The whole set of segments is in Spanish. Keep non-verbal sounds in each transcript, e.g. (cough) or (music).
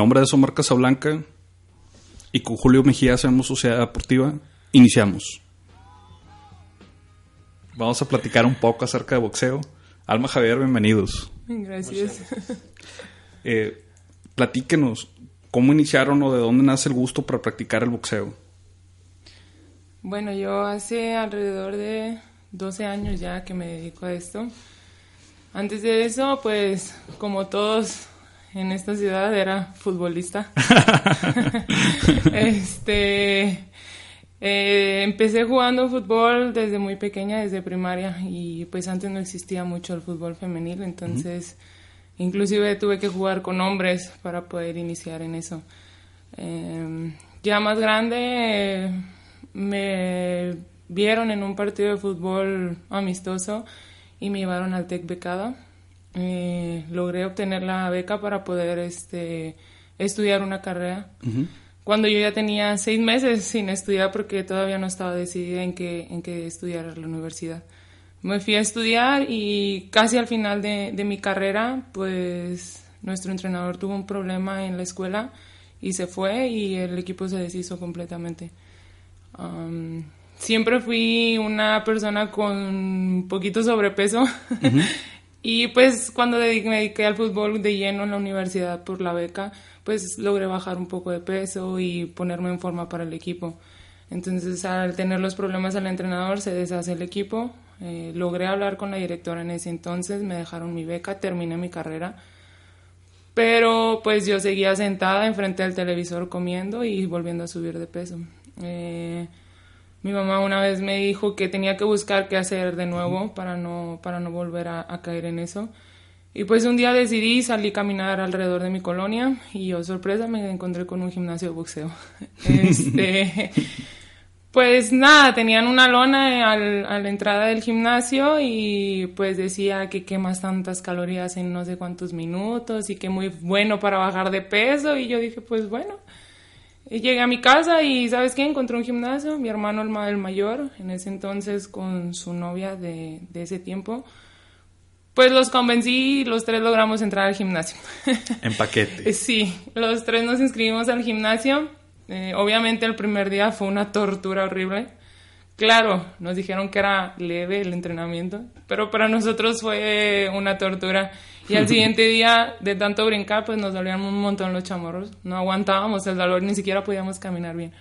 Nombre es Omar Casablanca y con Julio Mejía hacemos Sociedad Deportiva. Iniciamos. Vamos a platicar un poco acerca de boxeo. Alma Javier, bienvenidos. Gracias. Eh, platíquenos, ¿cómo iniciaron o de dónde nace el gusto para practicar el boxeo? Bueno, yo hace alrededor de 12 años ya que me dedico a esto. Antes de eso, pues como todos en esta ciudad era futbolista. (laughs) este eh, empecé jugando fútbol desde muy pequeña, desde primaria, y pues antes no existía mucho el fútbol femenil, entonces inclusive tuve que jugar con hombres para poder iniciar en eso. Em, ya más grande me vieron en un partido de fútbol amistoso y me llevaron al TEC becada. Eh, logré obtener la beca para poder este, estudiar una carrera cuando yo ya tenía seis meses sin estudiar porque todavía no estaba decidida en qué, en qué estudiar la universidad. Me fui a estudiar y casi al final de, de mi carrera, pues nuestro entrenador tuvo un problema en la escuela y se fue y el equipo se deshizo completamente. siempre fui una persona con un poquito sobrepeso (laughs) y pues cuando me dediqué al fútbol de lleno en la universidad por la beca, pues logré bajar un poco de peso y ponerme en forma para el equipo. Entonces, al tener los problemas al entrenador, se deshace el equipo. Eh, logré hablar con la directora en ese entonces, me dejaron mi beca, terminé mi carrera. Pero pues yo seguía sentada enfrente del televisor comiendo y volviendo a subir de peso. Eh, mi mamá una vez me dijo que tenía que buscar qué hacer de nuevo para no, para no volver a caer en eso. Y pues un día decidí salir a caminar alrededor de mi colonia y yo, sorpresa, me encontré con un gimnasio de boxeo. (laughs) Este, pues nada, tenían una lona al, a la entrada del gimnasio y pues decía que quemas tantas calorías en no sé cuántos minutos y que muy bueno para bajar de peso y yo dije, pues bueno. Llegué a mi casa y ¿sabes qué? Encontré un gimnasio, mi hermano el, mayor, en ese entonces con su novia de, de ese tiempo pues los convencí y los tres logramos entrar al gimnasio. (laughs) En paquete. sí, los tres nos inscribimos al gimnasio. Eh, obviamente el primer día fue una tortura horrible. Claro, nos dijeron que era leve el entrenamiento, pero para nosotros fue una tortura. Y al (laughs) siguiente día, de tanto brincar, pues nos dolían un montón los chamorros. No aguantábamos el dolor, ni siquiera podíamos caminar bien.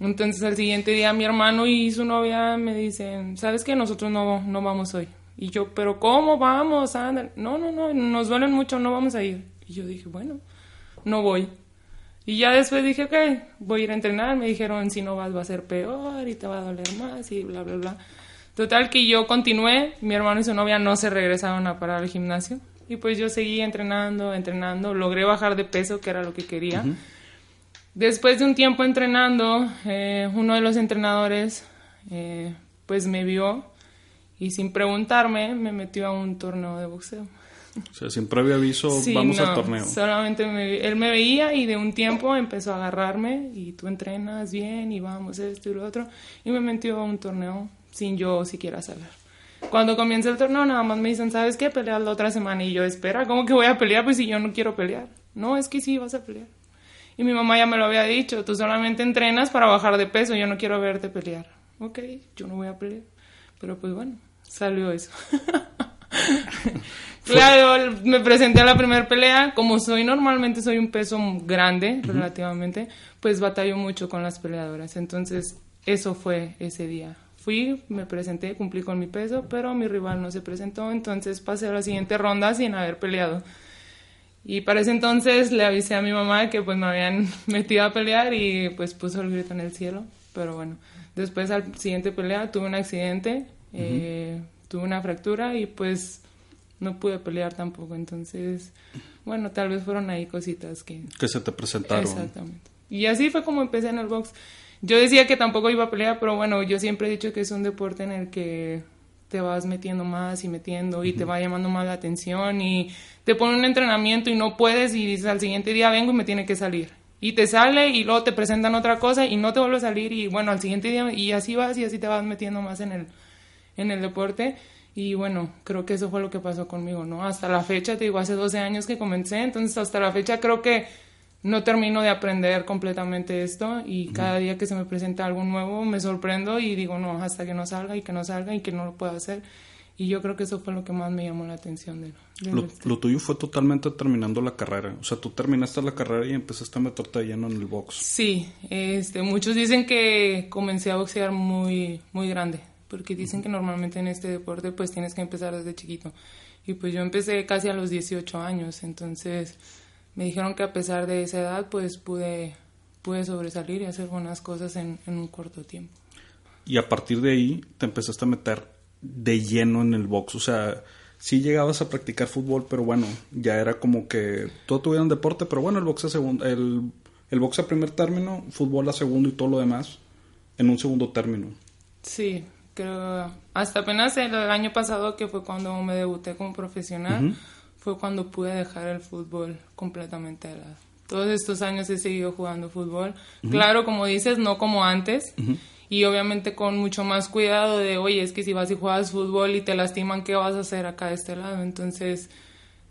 Entonces al siguiente día mi hermano y su novia me dicen, ¿sabes qué? Nosotros no, no vamos hoy. Y yo, pero ¿cómo vamos? Anda. No, no, no, nos duelen mucho, no vamos a ir. Y yo dije, bueno, no voy. Y ya después dije, ok, voy a ir a entrenar. Me dijeron, si no vas va a ser peor y te va a doler más y bla, bla, bla. Total que yo continué, mi hermano y su novia no se regresaron a parar al gimnasio. Y pues yo seguí entrenando, entrenando, logré bajar de peso, que era lo que quería. Después de un tiempo entrenando, eh, uno de los entrenadores eh, pues me vio y sin preguntarme me metió a un torneo de boxeo. O sea, sin previo aviso, vamos al torneo. Solamente él me veía y de un tiempo empezó a agarrarme y tú entrenas bien y vamos esto y lo otro. Y me metió a un torneo sin yo siquiera saber. Cuando comienza el torneo, nada más me dicen, ¿sabes qué? Peleas la otra semana. Y yo, espera, ¿cómo que voy a pelear? Pues si yo no quiero pelear. No, es que sí, vas a pelear. Y mi mamá ya me lo había dicho, tú solamente entrenas para bajar de peso, yo no quiero verte pelear. Ok, yo no voy a pelear. Pero pues bueno, salió eso. (laughs) claro, me presenté a la primera pelea. Como soy normalmente, soy un peso grande relativamente, pues batallo mucho con las peleadoras. Entonces, eso fue ese día. Fui, me presenté, cumplí con mi peso, pero mi rival no se presentó, entonces pasé a la siguiente ronda sin haber peleado. Y para ese entonces le avisé a mi mamá que pues me habían (laughs) metido a pelear y pues puso el grito en el cielo. Pero bueno, después al siguiente pelea tuve un accidente, eh, tuve una fractura y pues no pude pelear tampoco. Entonces, bueno, tal vez fueron ahí cositas que... Que se te presentaron. Exactamente. Y así fue como empecé en el box. Yo decía que tampoco iba a pelear, pero bueno, yo siempre he dicho que es un deporte en el que te vas metiendo más y metiendo y te va llamando más la atención y te pone un entrenamiento y no puedes y dices al siguiente día vengo y me tiene que salir. Y te sale y luego te presentan otra cosa y no te vuelve a salir y bueno, al siguiente día y así vas y así te vas metiendo más en el, en el deporte. Y bueno, creo que eso fue lo que pasó conmigo, ¿no? Hasta la fecha, te digo, hace 12 años que comencé, entonces hasta la fecha creo que no termino de aprender completamente esto y cada día que se me presenta algo nuevo me sorprendo y digo, no, hasta que no salga y que no salga y que no lo pueda hacer. Y yo creo que eso fue lo que más me llamó la atención de, lo, lo, tuyo fue totalmente terminando la carrera. O sea, tú terminaste la carrera y empezaste a meterte lleno en el box. Sí, este, muchos dicen que comencé a boxear muy, muy grande, porque dicen que normalmente en este deporte pues tienes que empezar desde chiquito. Y pues yo empecé casi a los 18 años, entonces me dijeron que a pesar de esa edad pues pude, pude sobresalir y hacer buenas cosas en, en un corto tiempo. Y a partir de ahí te empezaste a meter de lleno en el box, o sea, sí llegabas a practicar fútbol, pero bueno, ya era como que todo tuviera un deporte, pero bueno, el box a segundo, el, el box a primer término, fútbol a segundo y todo lo demás en un segundo término. Sí, creo hasta apenas el año pasado que fue cuando me debuté como profesional, fue cuando pude dejar el fútbol completamente de lado. Todos estos años he seguido jugando fútbol. Claro, como dices, no como antes y obviamente con mucho más cuidado de, oye, es que si vas y juegas fútbol y te lastiman, ¿qué vas a hacer acá de este lado? Entonces,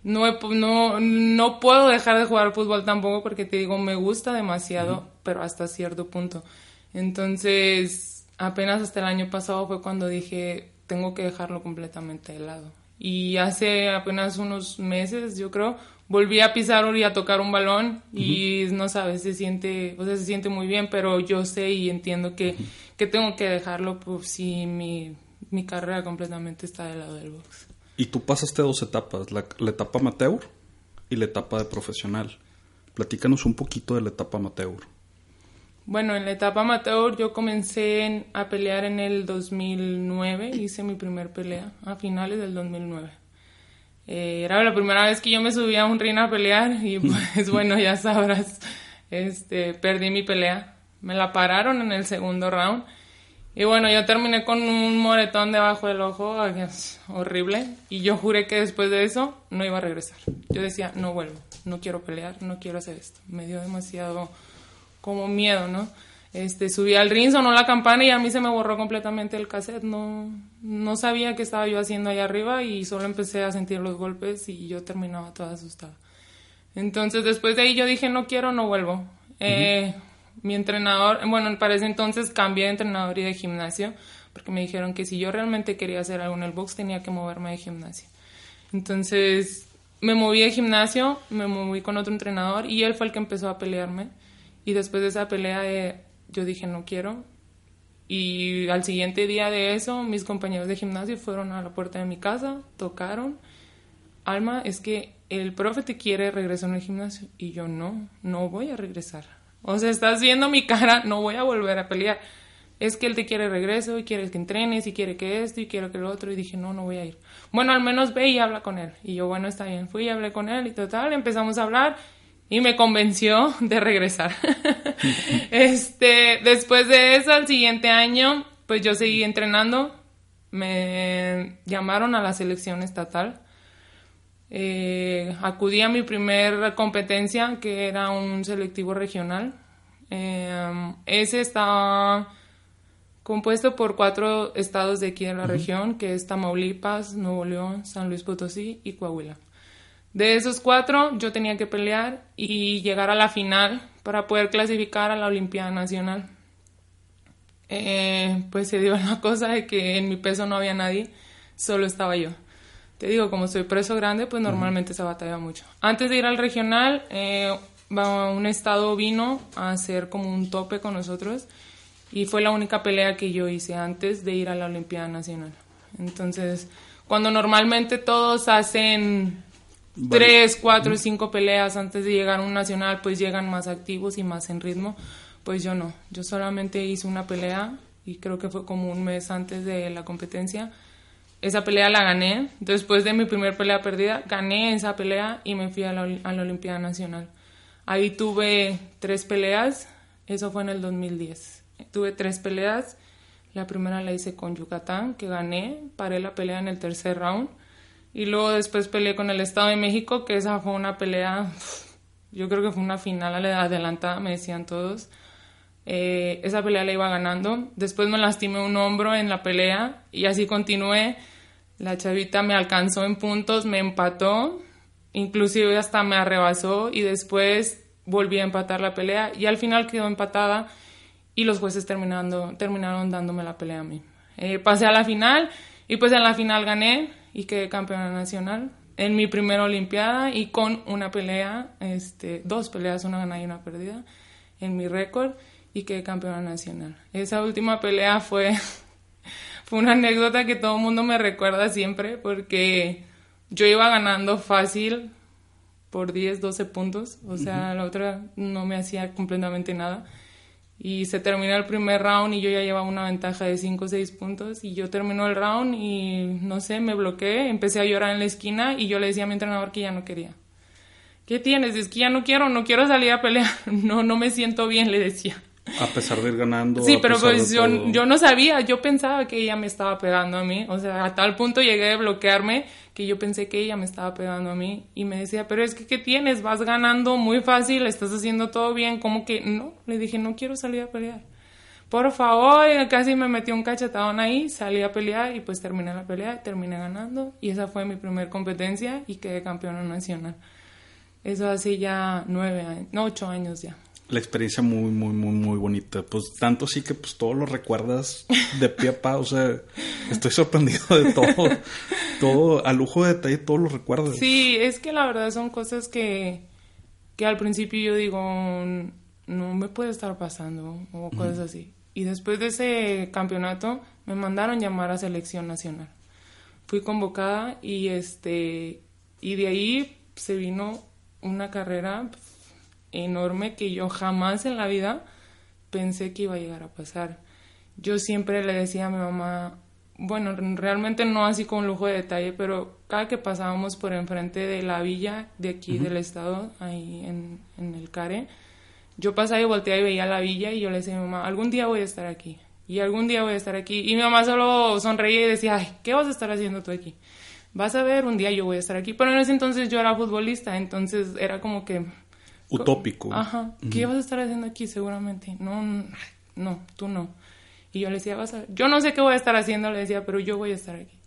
no, no, no puedo dejar de jugar fútbol tampoco porque te digo, me gusta demasiado, pero hasta cierto punto. Entonces, apenas hasta el año pasado fue cuando dije, tengo que dejarlo completamente de lado. Y hace apenas unos meses, yo creo, volví a pisar y a tocar un balón y no sabes, se siente, o sea, se siente muy bien, pero yo sé y entiendo que, que tengo que dejarlo pues si mi, mi, carrera completamente está del lado del box. Y tú pasaste dos etapas, la, etapa amateur y la etapa de profesional. Platícanos un poquito de la etapa amateur. Bueno, en la etapa amateur yo comencé a pelear en el 2009, hice mi primer pelea a finales del 2009. Eh, era la primera vez que yo me subía a un ring a pelear y (laughs) pues bueno, ya sabrás, este, perdí mi pelea. Me la pararon en el segundo round. Y bueno, yo terminé con un moretón debajo del ojo, horrible. Y yo juré que después de eso no iba a regresar. Yo decía, no vuelvo, no quiero pelear, no quiero hacer esto. Me dio demasiado como miedo, ¿no? Este, subí al ring, sonó la campana y a mí se me borró completamente el cassette. No, no sabía qué estaba yo haciendo allá arriba y solo empecé a sentir los golpes y yo terminaba toda asustada. Entonces después de ahí yo dije, no quiero, no vuelvo. Eh, mi entrenador, bueno, para ese entonces cambié de entrenador y de gimnasio porque me dijeron que si yo realmente quería hacer algo en el box tenía que moverme de gimnasio. Entonces me moví de gimnasio, me moví con otro entrenador y él fue el que empezó a pelearme. Y después de esa pelea yo dije no quiero. Y al siguiente día de eso, mis compañeros de gimnasio fueron a la puerta de mi casa, tocaron. Alma, es que el profe te quiere regresar al gimnasio. Y yo no, no voy a regresar. O sea, estás viendo mi cara, no voy a volver a pelear. Es que él te quiere regreso y quiere que entrenes y quiere que esto y quiere que lo otro. Y dije, no, no voy a ir. Bueno, al menos ve y habla con él. Y yo, bueno, está bien. Fui y hablé con él y total, empezamos a hablar y me convenció (laughs) de regresar. (laughs) este, después de eso, al siguiente año, pues yo seguí entrenando. Me llamaron a la selección estatal. Eh, acudí a mi primera competencia, que era un selectivo regional. Eh, ese estaba compuesto por cuatro estados de aquí de la región, que es Tamaulipas, Nuevo León, San Luis Potosí y Coahuila. De esos cuatro, yo tenía que pelear y llegar a la final para poder clasificar a la Olimpiada Nacional. Eh, pues se dio (laughs) la cosa de que en mi peso no había nadie, solo estaba yo. Te digo, como soy preso grande, pues normalmente se batalla mucho. Antes de ir al regional, eh, un estado vino a hacer como un tope con nosotros y fue la única pelea que yo hice antes de ir a la Olimpiada Nacional. Entonces, cuando normalmente todos hacen tres, cuatro, cinco peleas antes de llegar a un nacional, pues llegan más activos y más en ritmo. Pues yo no, yo solamente hice una pelea y creo que fue como un mes antes de la competencia. Esa pelea la gané. Después de mi primera pelea perdida, gané esa pelea y me fui a la, a Olimpiada Nacional. Ahí tuve tres peleas, eso fue en el 2010. Tuve tres peleas. La primera la hice con Yucatán, que gané, paré la pelea en el tercer round y luego después peleé con el Estado de México, que esa fue una pelea, yo creo que fue una final adelantada, me decían todos. Eh, esa pelea la iba ganando. Después me lastimé un hombro en la pelea y así continué. La chavita me alcanzó en puntos, me empató, inclusive hasta me arrebasó y después volví a empatar la pelea y al final quedó empatada y los jueces terminando, terminaron dándome la pelea a mí. Eh, pasé a la final y pues en la final gané y quedé campeona nacional en mi primera olimpiada y con una pelea, este, dos peleas, una ganada y una perdida en mi récord y quedé campeona nacional. Esa última pelea fue, (laughs) fue una anécdota que todo el mundo me recuerda siempre porque yo iba ganando fácil por 10, 12 puntos, o sea, la otra no me hacía completamente nada. Y se terminó el primer round y yo ya llevaba una ventaja de 5 o 6 puntos y yo terminó el round y no sé, me bloqueé, empecé a llorar en la esquina y yo le decía a mi entrenador que ya no quería. ¿Qué tienes? Es que ya no quiero, no quiero salir a pelear, (laughs) no, no me siento bien, le decía. A pesar de ir ganando. Sí, pero pues yo, yo no sabía, yo pensaba que ella me estaba pegando a mí, o sea, a tal punto llegué a bloquearme que yo pensé que ella me estaba pegando a mí y me decía, pero es que, ¿qué tienes? Vas ganando muy fácil, estás haciendo todo bien, como que no, le dije, no quiero salir a pelear. Por favor, casi me metió un cachetadón ahí, salí a pelear y pues terminé la pelea, terminé ganando y esa fue mi primer competencia y quedé campeona nacional. Eso hace ya nueve años, no, ocho años ya la experiencia muy, muy, muy, muy bonita. Pues tanto sí que pues todo lo recuerdas de pie a pa. O sea, estoy sorprendido de todo. (laughs) todo, a lujo de detalle, todo lo recuerdas. Sí, es que la verdad son cosas que, que al principio yo digo, no me puede estar pasando o cosas así. Y después de ese campeonato me mandaron llamar a selección nacional. Fui convocada y este y de ahí se vino una carrera enorme que yo jamás en la vida pensé que iba a llegar a pasar. Yo siempre le decía a mi mamá, bueno, realmente no así con lujo de detalle, pero cada que pasábamos por enfrente de la villa de aquí del estado, ahí en, en, el CARE, yo pasaba y volteaba y veía la villa y yo le decía a mi mamá, algún día voy a estar aquí, y algún día voy a estar aquí. Y mi mamá solo sonreía y decía, ay, ¿qué vas a estar haciendo tú aquí? Vas a ver, un día yo voy a estar aquí. Pero en ese entonces yo era futbolista, entonces era como que utópico. Ajá. ¿Qué vas a estar haciendo aquí seguramente? No, no, tú no. Y yo le decía, vas a... Yo no sé qué voy a estar haciendo, le decía, pero yo voy a estar aquí.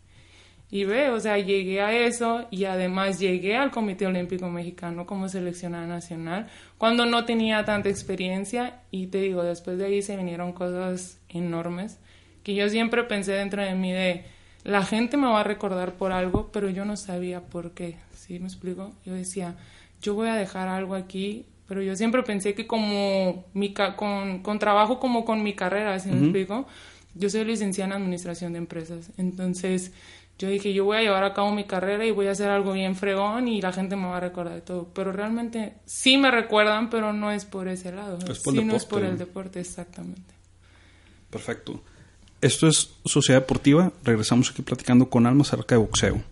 Y ve, o sea, llegué a eso y además llegué al Comité Olímpico Mexicano como seleccionada nacional cuando no tenía tanta experiencia y te digo, después de ahí se vinieron cosas enormes que yo siempre pensé dentro de mí de la gente me va a recordar por algo, pero yo no sabía por qué, ¿sí me explico? Yo decía, yo voy a dejar algo aquí, pero yo siempre pensé que como mi con, con trabajo como con mi carrera, ¿sí me explico? Yo soy licenciada en administración de empresas, entonces yo dije, yo voy a llevar a cabo mi carrera y voy a hacer algo bien fregón y la gente me va a recordar de todo. Pero realmente sí me recuerdan, pero no es por ese lado. Es por no es por el deporte, exactamente. Perfecto. Esto es Sociedad Deportiva. Regresamos aquí platicando con Alma acerca de boxeo.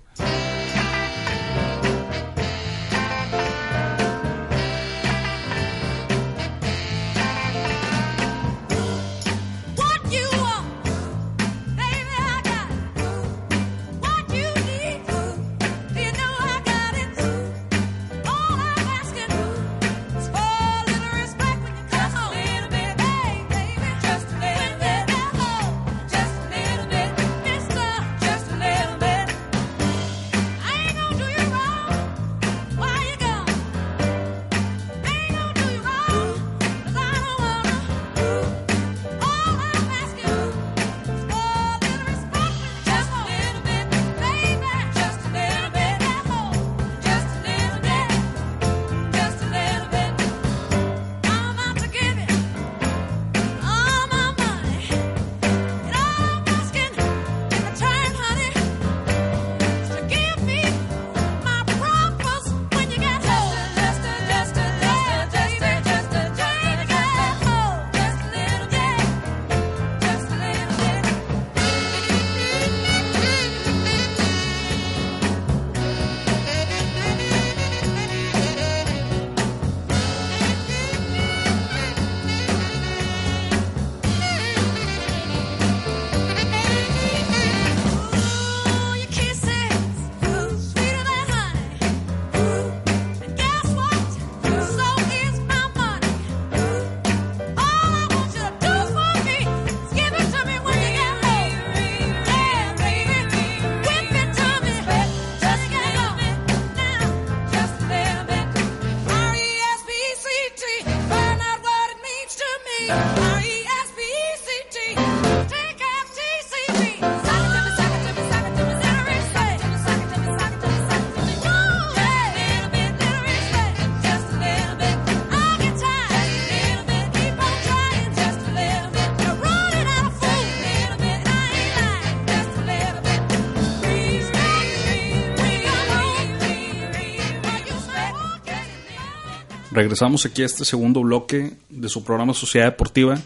Regresamos aquí a este segundo bloque de su programa Sociedad Deportiva.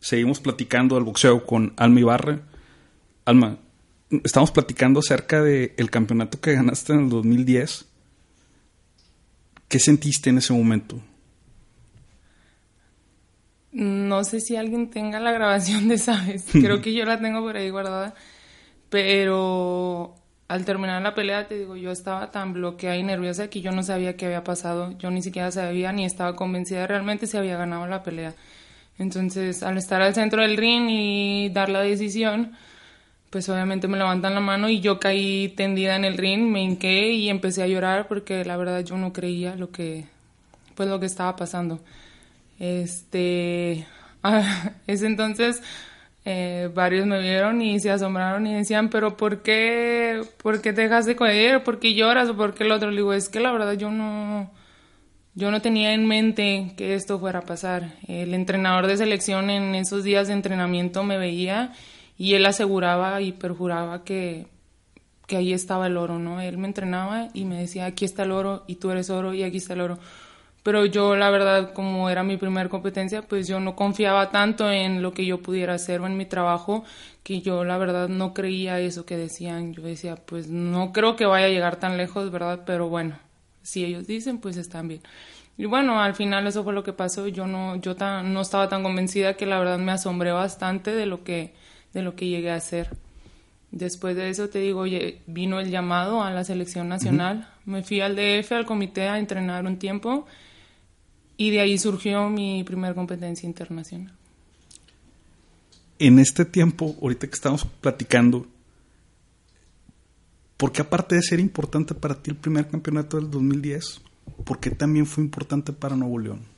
Seguimos platicando del boxeo con Alma Ibarra. Alma, estamos platicando acerca del el campeonato que ganaste en el 2010. ¿Qué sentiste en ese momento? No sé si alguien tenga la grabación de esa vez. (laughs) Creo que yo la tengo por ahí guardada. Pero al terminar la pelea, te digo, yo estaba tan bloqueada y nerviosa que yo no sabía qué había pasado. Yo ni siquiera sabía ni estaba convencida realmente si había ganado la pelea. Entonces, al estar al centro del ring y dar la decisión, pues obviamente me levantan la mano y yo caí tendida en el ring, me hinqué y empecé a llorar porque la verdad yo no creía lo que, pues lo que estaba pasando. Este, (laughs) ese entonces eh, varios me vieron y se asombraron y decían, pero ¿por qué, por qué te dejas de caer? ¿Por qué lloras? ¿O por qué el otro? Le digo, es que la verdad yo no, yo no tenía en mente que esto fuera a pasar. El entrenador de selección en esos días de entrenamiento me veía y él aseguraba y perjuraba que, que ahí estaba el oro, ¿no? Él me entrenaba y me decía, aquí está el oro y tú eres oro y aquí está el oro. Pero yo, la verdad, como era mi primera competencia, pues yo no confiaba tanto en lo que yo pudiera hacer o en mi trabajo, que yo, la verdad, no creía eso que decían. Yo decía, pues no creo que vaya a llegar tan lejos, ¿verdad? Pero bueno, si ellos dicen, pues están bien. Y bueno, al final eso fue lo que pasó. Yo no, yo no estaba tan convencida que la verdad me asombré bastante de lo que de lo que llegué a hacer. Después de eso, te digo, vino el llamado a la selección nacional. Me fui al DF, al comité, a entrenar un tiempo y de ahí surgió mi primera competencia internacional. En este tiempo, ahorita que estamos platicando, ¿por qué aparte de ser importante para ti el primer campeonato del 2010, por qué también fue importante para Nuevo León?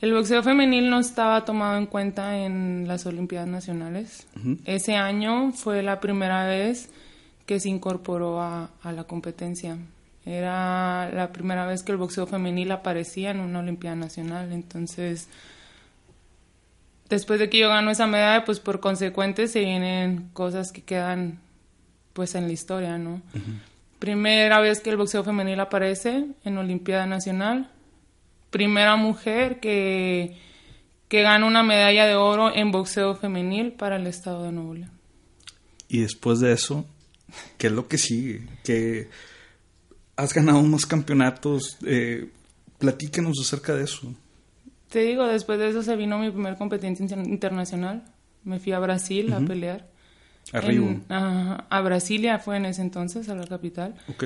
El boxeo femenil no estaba tomado en cuenta en las Olimpiadas Nacionales. Ese año fue la primera vez que se incorporó a, la competencia. Era la primera vez que el boxeo femenil aparecía en una Olimpiada Nacional. Entonces, después de que yo gano esa medalla, pues por consecuente se vienen cosas que quedan pues en la historia, ¿no? Primera vez que el boxeo femenil aparece en Olimpiada Nacional primera mujer que, que gana una medalla de oro en boxeo femenil para el estado de Nuevo León. Y después de eso, ¿qué es lo que sigue? Que has ganado más campeonatos. Eh, platícanos acerca de eso. Te digo, después de eso se vino mi primer competencia internacional. Me fui a Brasil a pelear. A Río. a Brasilia fue en ese entonces, a la capital. Ok.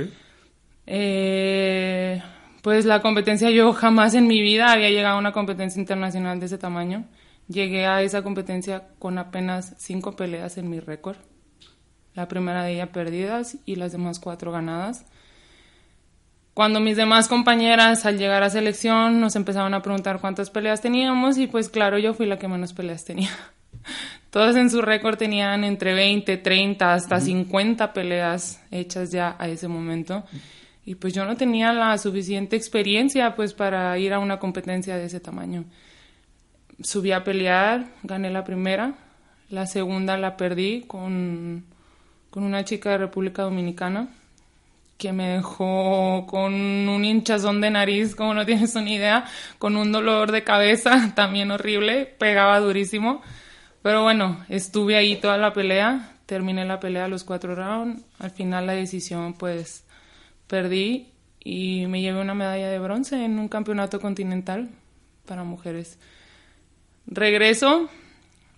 Eh, pues la competencia, yo jamás en mi vida había llegado a una competencia internacional de ese tamaño. Llegué a esa competencia con apenas cinco peleas en mi récord. La primera de ellas perdidas y las demás cuatro ganadas. Cuando mis demás compañeras al llegar a selección nos empezaron a preguntar cuántas peleas teníamos y pues claro, yo fui la que menos peleas tenía. (laughs) Todas en su récord tenían entre 20, 30, hasta 50 peleas hechas ya a ese momento y pues yo no tenía la suficiente experiencia pues para ir a una competencia de ese tamaño. Subí a pelear, gané la primera, la segunda la perdí con, con una chica de República Dominicana que me dejó con un hinchazón de nariz, como no tienes una idea, con un dolor de cabeza (laughs) también horrible, pegaba durísimo. Pero bueno, estuve ahí toda la pelea, terminé la pelea los cuatro rounds, al final la decisión pues perdí y me llevé una medalla de bronce en un campeonato continental para mujeres. Regreso,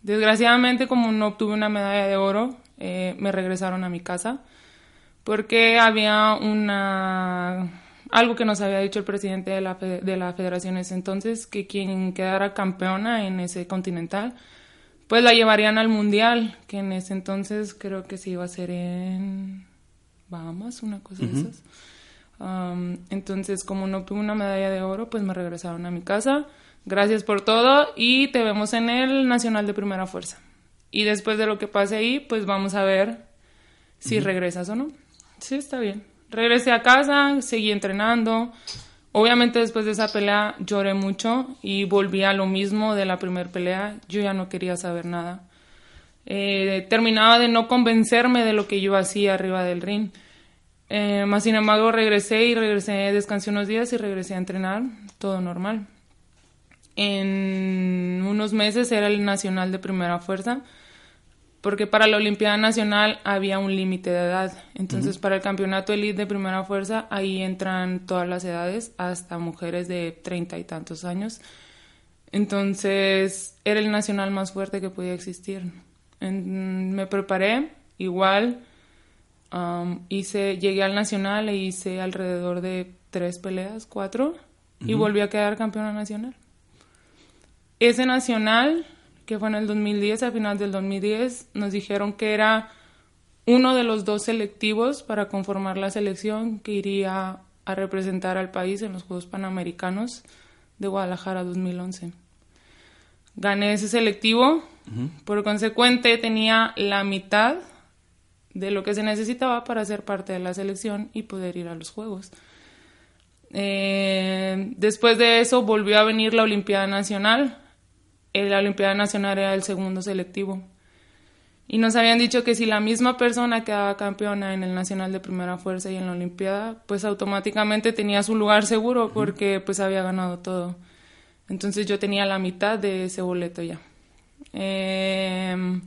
desgraciadamente como no obtuve una medalla de oro, eh, me regresaron a mi casa porque había una algo que nos había dicho el presidente de la, de la federación ese entonces, que quien quedara campeona en ese continental, pues la llevarían al mundial, que en ese entonces creo que se iba a hacer en Bahamas, una cosa de esas. entonces, como no tuve una medalla de oro, pues me regresaron a mi casa. Gracias por todo y te vemos en el Nacional de Primera Fuerza. Y después de lo que pase ahí, pues vamos a ver si regresas o no. Sí, está bien. Regresé a casa, seguí entrenando. Obviamente después de esa pelea lloré mucho y volví a lo mismo de la primera pelea. Yo ya no quería saber nada. Eh, terminaba de no convencerme de lo que yo hacía arriba del ring. Eh, más sin embargo, regresé y regresé, descansé unos días y regresé a entrenar, todo normal. En unos meses era el nacional de primera fuerza, porque para la Olimpiada Nacional había un límite de edad. Entonces, para el campeonato elite de primera fuerza, ahí entran todas las edades, hasta mujeres de treinta y tantos años. Entonces, era el nacional más fuerte que podía existir. me preparé, igual, hice, llegué al nacional e hice alrededor de tres peleas, cuatro, y volví a quedar campeona nacional. Ese nacional, que fue en el 2010, al final del 2010, nos dijeron que era uno de los dos selectivos para conformar la selección que iría a representar al país en los Juegos Panamericanos de Guadalajara 2011. Gané ese selectivo, por consecuente tenía la mitad de lo que se necesitaba para ser parte de la selección y poder ir a los Juegos. Eh, después de eso volvió a venir la Olimpiada Nacional. La Olimpiada Nacional era el segundo selectivo. Y nos habían dicho que si la misma persona quedaba campeona en el Nacional de Primera Fuerza y en la Olimpiada, pues automáticamente tenía su lugar seguro porque pues había ganado todo. Entonces yo tenía la mitad de ese boleto ya. Eh,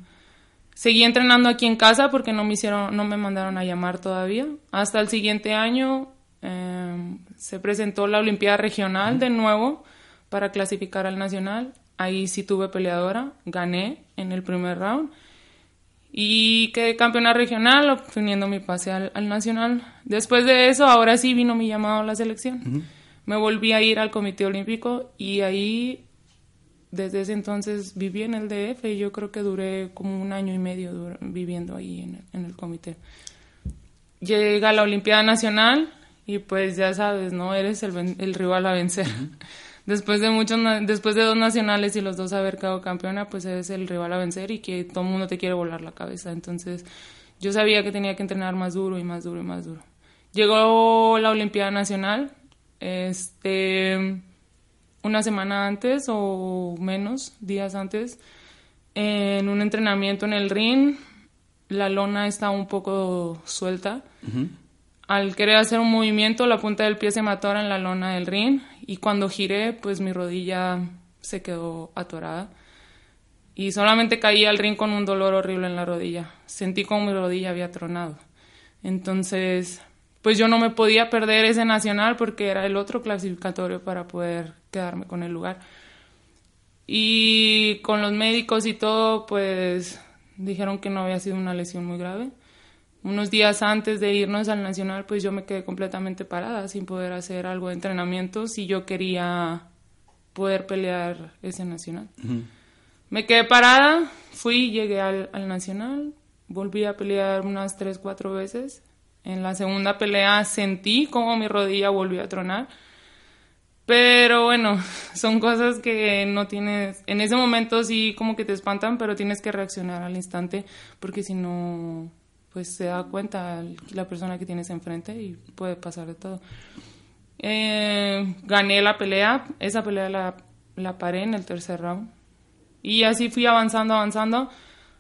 Seguí entrenando aquí en casa porque no me hicieron, no me mandaron a llamar todavía. Hasta el siguiente año em, se presentó la Olimpiada Regional de nuevo para clasificar al nacional. Ahí sí tuve peleadora, gané en el primer round y quedé campeona regional obteniendo mi pase al, nacional. Después de eso, ahora sí vino mi llamado a la selección. Me volví a ir al Comité Olímpico y ahí desde ese entonces viví en el DF y yo creo que duré como un año y medio viviendo ahí en, el comité. Llega la Olimpiada Nacional y pues ya sabes, ¿no? Eres el, rival a vencer. (laughs) Después de muchos, después de dos nacionales y los dos haber quedado campeona, pues eres el rival a vencer y que todo el mundo te quiere volar la cabeza. Entonces yo sabía que tenía que entrenar más duro y más duro y más duro. Llegó la Olimpiada Nacional, este una semana antes o menos, días antes, en un entrenamiento en el ring, la lona está un poco suelta. Al querer hacer un movimiento, la punta del pie se atora en la lona del ring y cuando giré, pues mi rodilla se quedó atorada. Y solamente caí al ring con un dolor horrible en la rodilla. Sentí como mi rodilla había tronado. Entonces, pues yo no me podía perder ese nacional porque era el otro clasificatorio para poder quedarme con el lugar. Y con los médicos y todo, pues dijeron que no había sido una lesión muy grave. Unos días antes de irnos al nacional, pues yo me quedé completamente parada, sin poder hacer algo de entrenamiento si yo quería poder pelear ese nacional. Me quedé parada, fui, llegué al, al nacional, volví a pelear unas tres, cuatro veces en la segunda pelea sentí como mi rodilla volvió a tronar. Pero bueno, (laughs) son cosas que no tienes, en ese momento sí como que te espantan, pero tienes que reaccionar al instante porque si no, pues se da cuenta la persona que tienes enfrente y puede pasar de todo. Eh, gané la pelea, esa pelea la, la paré en el tercer round y así fui avanzando, avanzando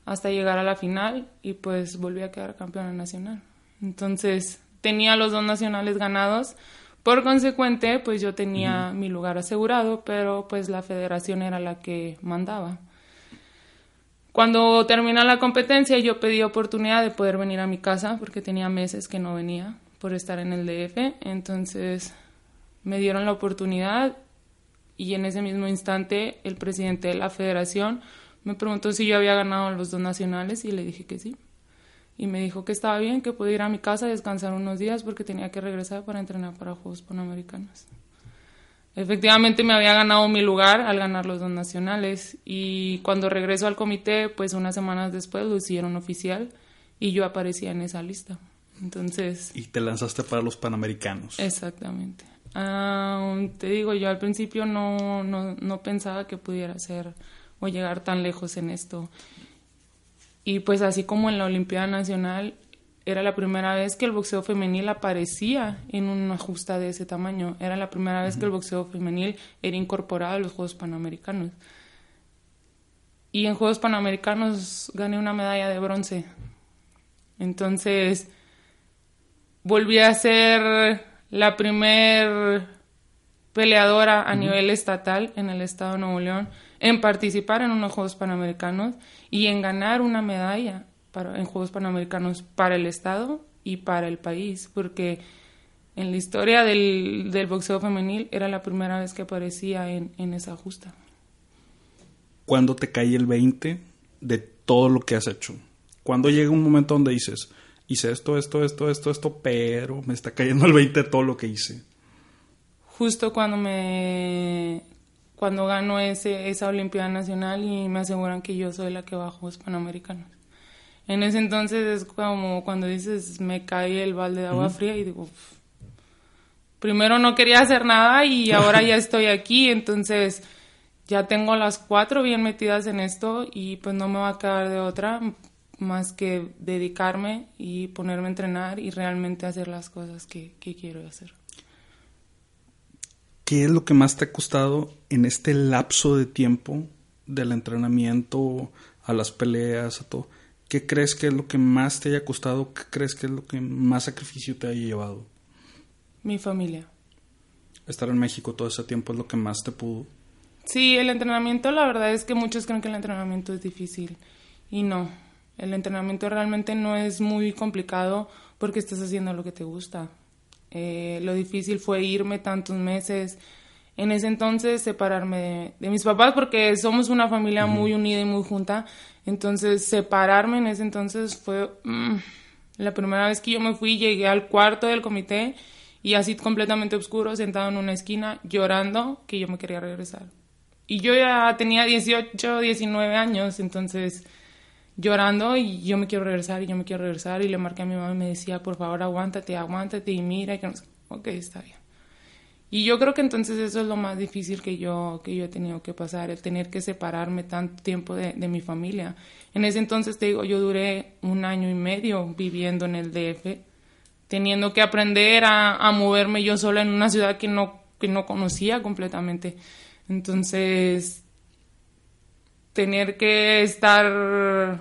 hasta llegar a la final y pues volví a quedar campeona nacional. Entonces tenía los dos nacionales ganados. Por consecuente, pues yo tenía mi lugar asegurado, pero pues la federación era la que mandaba. Cuando termina la competencia, yo pedí oportunidad de poder venir a mi casa porque tenía meses que no venía por estar en el DF. Entonces me dieron la oportunidad y en ese mismo instante el presidente de la federación me preguntó si yo había ganado los dos nacionales y le dije que sí y me dijo que estaba bien, que podía ir a mi casa a descansar unos días porque tenía que regresar para entrenar para Juegos Panamericanos. Efectivamente me había ganado mi lugar al ganar los dos nacionales y cuando regreso al comité, pues unas semanas después lo hicieron oficial y yo aparecía en esa lista. Entonces... Y te lanzaste para los Panamericanos. Exactamente. te digo, yo al principio no, no, no pensaba que pudiera ser o llegar tan lejos en esto. Y pues así como en la Olimpiada Nacional, era la primera vez que el boxeo femenil aparecía en una justa de ese tamaño. Era la primera vez que el boxeo femenil era incorporado a los Juegos Panamericanos. Y en Juegos Panamericanos gané una medalla de bronce. Entonces, volví a ser la primer peleadora a nivel estatal en el estado de Nuevo León en participar en unos Juegos Panamericanos y en ganar una medalla para, en Juegos Panamericanos para el estado y para el país, porque en la historia del, del boxeo femenil era la primera vez que aparecía en, en esa justa. ¿Cuándo te cae el 20 de todo lo que has hecho? ¿Cuándo llega un momento donde dices, hice esto, esto, esto, esto, esto, pero me está cayendo el 20 de todo lo que hice? Justo cuando me cuando gano ese, esa Olimpiada Nacional y me aseguran que yo soy la que va a Juegos Panamericanos. En ese entonces es como cuando dices, me cae el balde de agua fría y digo, primero no quería hacer nada y (laughs) ahora ya estoy aquí, entonces ya tengo las cuatro bien metidas en esto y pues no me va a quedar de otra más que dedicarme y ponerme a entrenar y realmente hacer las cosas que, que quiero hacer. ¿Qué es lo que más te ha costado en este lapso de tiempo del entrenamiento a las peleas, a todo? ¿Qué crees que es lo que más te haya costado? ¿Qué crees que es lo que más sacrificio te haya llevado? Mi familia. Estar en México todo ese tiempo es lo que más te pudo. Sí, el entrenamiento, la verdad es que muchos creen que el entrenamiento es difícil y no. El entrenamiento realmente no es muy complicado porque estás haciendo lo que te gusta. Eh, lo difícil fue irme tantos meses. En ese entonces separarme de, mis papás porque somos una familia muy unida y muy junta. Entonces separarme en ese entonces fue mm, la primera vez que yo me fui, llegué al cuarto del comité y así completamente oscuro, sentado en una esquina, llorando que yo me quería regresar. Y yo ya tenía 18, 19 años, entonces llorando y yo me quiero regresar y yo me quiero regresar y le marqué a mi mamá y me decía, por favor, aguántate, aguántate y mira y que no sé. Ok, está bien. Y yo creo que entonces eso es lo más difícil que yo, que yo he tenido que pasar, el tener que separarme tanto tiempo de, de mi familia. En ese entonces, te digo, yo duré un año y medio viviendo en el DF, teniendo que aprender a, a moverme yo sola en una ciudad que no, que no conocía completamente. Entonces, tener que estar,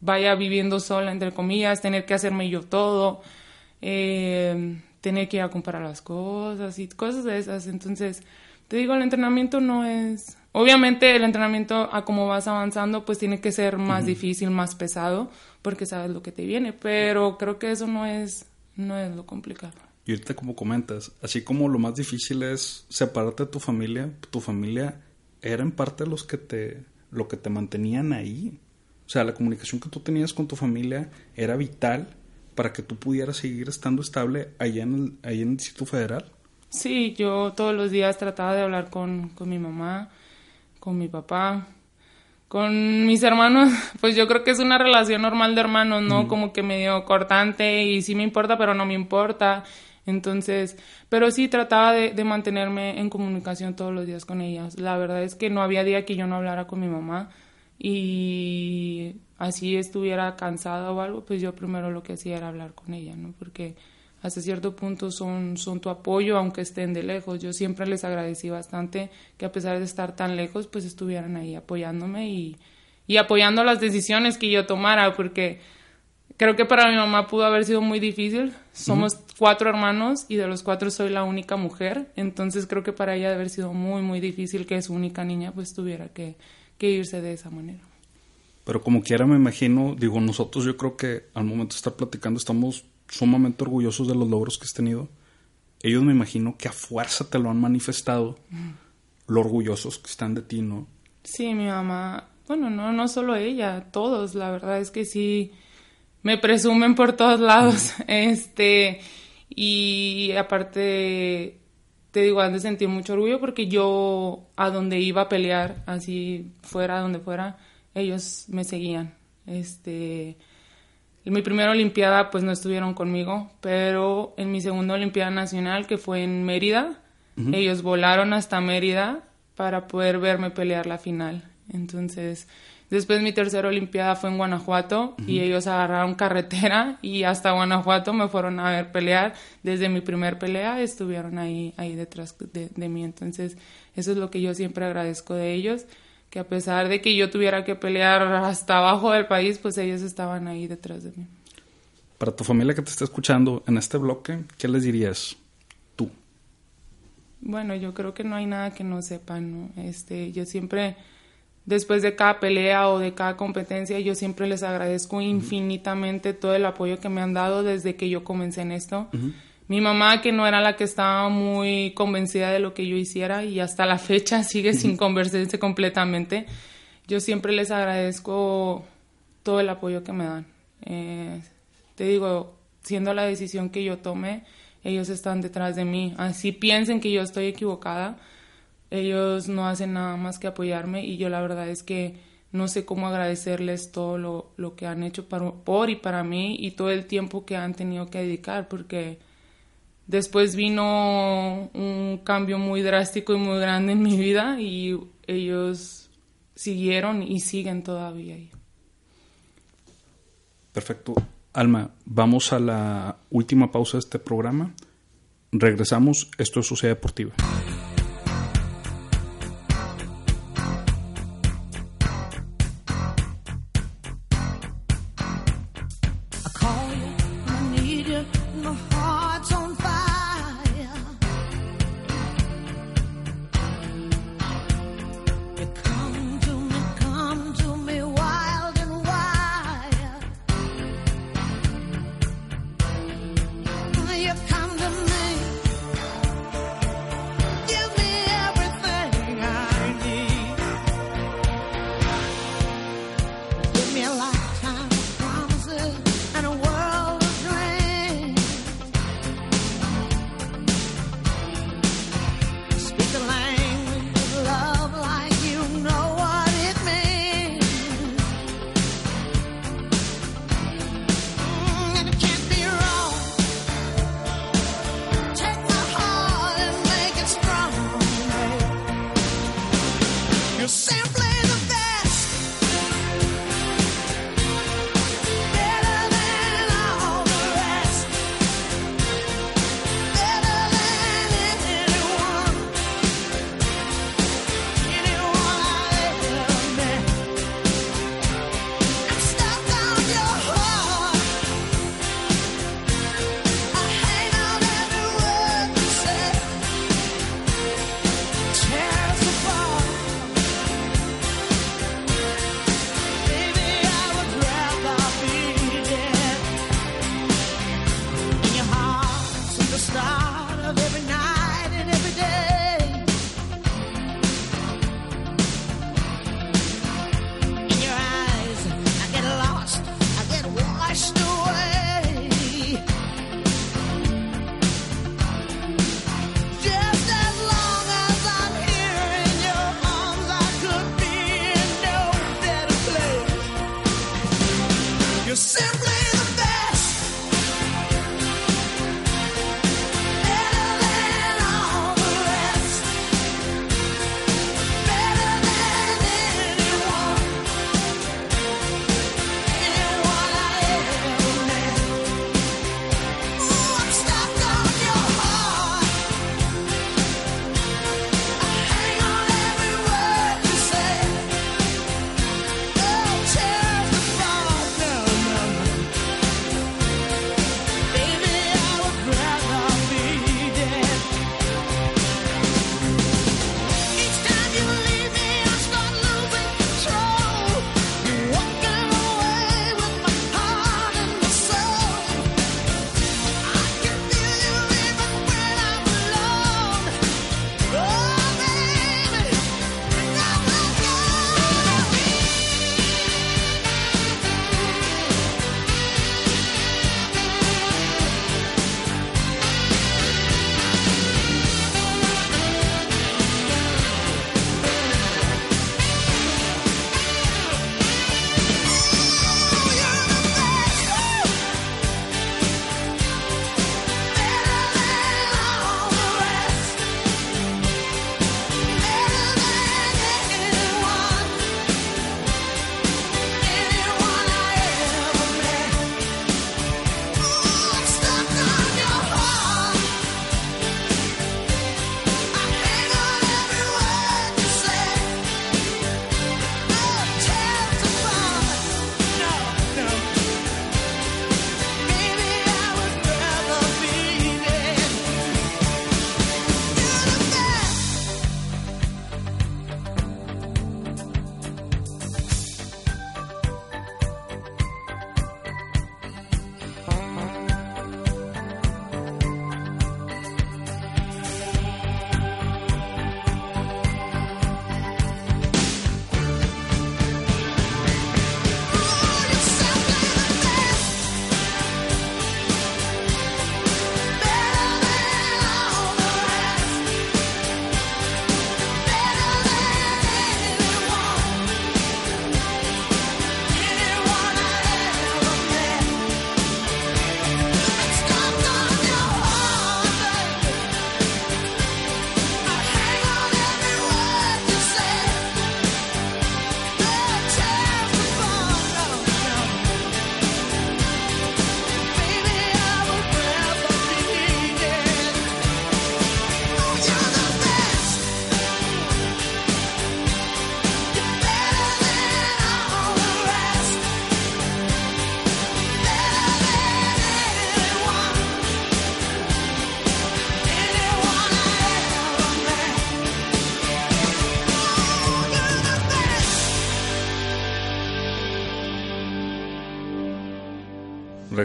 vaya viviendo sola, entre comillas, tener que hacerme yo todo, eh, tener que ir a comprar las cosas y cosas de esas. Entonces, te digo, el entrenamiento no es... Obviamente el entrenamiento a cómo vas avanzando, pues tiene que ser más difícil, más pesado, porque sabes lo que te viene, pero creo que eso no es, no es lo complicado. Y ahorita como comentas, así como lo más difícil es separarte de tu familia, tu familia era en parte los que te, lo que te mantenían ahí. O sea, la comunicación que tú tenías con tu familia era vital para que tú pudieras seguir estando estable allá en el, allá en el Distrito Federal. Sí, yo todos los días trataba de hablar con, con mi mamá, con mi papá, con mis hermanos, (laughs) pues yo creo que es una relación normal de hermanos, ¿no? Como que medio cortante y sí me importa, pero no me importa. Entonces, pero sí trataba de, mantenerme en comunicación todos los días con ellas. La verdad es que no había día que yo no hablara con mi mamá y así estuviera cansada o algo, pues yo primero lo que hacía era hablar con ella, ¿no? Porque hasta cierto punto son, son tu apoyo, aunque estén de lejos. Yo siempre les agradecí bastante que a pesar de estar tan lejos, pues estuvieran ahí apoyándome y, y apoyando las decisiones que yo tomara, porque creo que para mi mamá pudo haber sido muy difícil. Somos cuatro hermanos y de los cuatro soy la única mujer, entonces creo que para ella debe haber sido muy, muy difícil que su única niña pues tuviera que, que irse de esa manera. Pero como quiera me imagino, digo, nosotros yo creo que al momento de estar platicando estamos sumamente orgullosos de los logros que has tenido. Ellos me imagino que a fuerza te lo han manifestado, lo orgullosos que están de ti, ¿no? Sí, mi mamá, bueno, no, no solo ella, todos, la verdad es que sí, me presumen por todos lados. (laughs) Este, y aparte, te digo, han de sentir mucho orgullo porque yo a donde iba a pelear, así fuera, donde fuera, ellos me seguían. Este, en mi primera Olimpiada pues no estuvieron conmigo, pero en mi segunda Olimpiada Nacional, que fue en Mérida, ellos volaron hasta Mérida para poder verme pelear la final. Entonces, Después mi tercera Olimpiada fue en Guanajuato y ellos agarraron carretera y hasta Guanajuato me fueron a ver pelear. Desde mi primer pelea estuvieron ahí, ahí detrás de, de mí. Entonces eso es lo que yo siempre agradezco de ellos, que a pesar de que yo tuviera que pelear hasta abajo del país, pues ellos estaban ahí detrás de mí. Para tu familia que te está escuchando en este bloque, ¿qué les dirías tú? Bueno, yo creo que no hay nada que no sepan, ¿no? Este, yo siempre, después de cada pelea o de cada competencia, yo siempre les agradezco infinitamente todo el apoyo que me han dado desde que yo comencé en esto. Mi mamá, que no era la que estaba muy convencida de lo que yo hiciera y hasta la fecha (laughs) sigue sin convencerse completamente, yo siempre les agradezco todo el apoyo que me dan. Eh, te digo, siendo la decisión que yo tomé, ellos están detrás de mí. Así piensen que yo estoy equivocada, ellos no hacen nada más que apoyarme y yo la verdad es que no sé cómo agradecerles todo lo, lo que han hecho por y para mí y todo el tiempo que han tenido que dedicar porque después vino un cambio muy drástico y muy grande en mi vida y ellos siguieron y siguen todavía ahí. Perfecto. Alma, vamos a la última pausa de este programa. Regresamos. Esto es Sociedad Deportiva.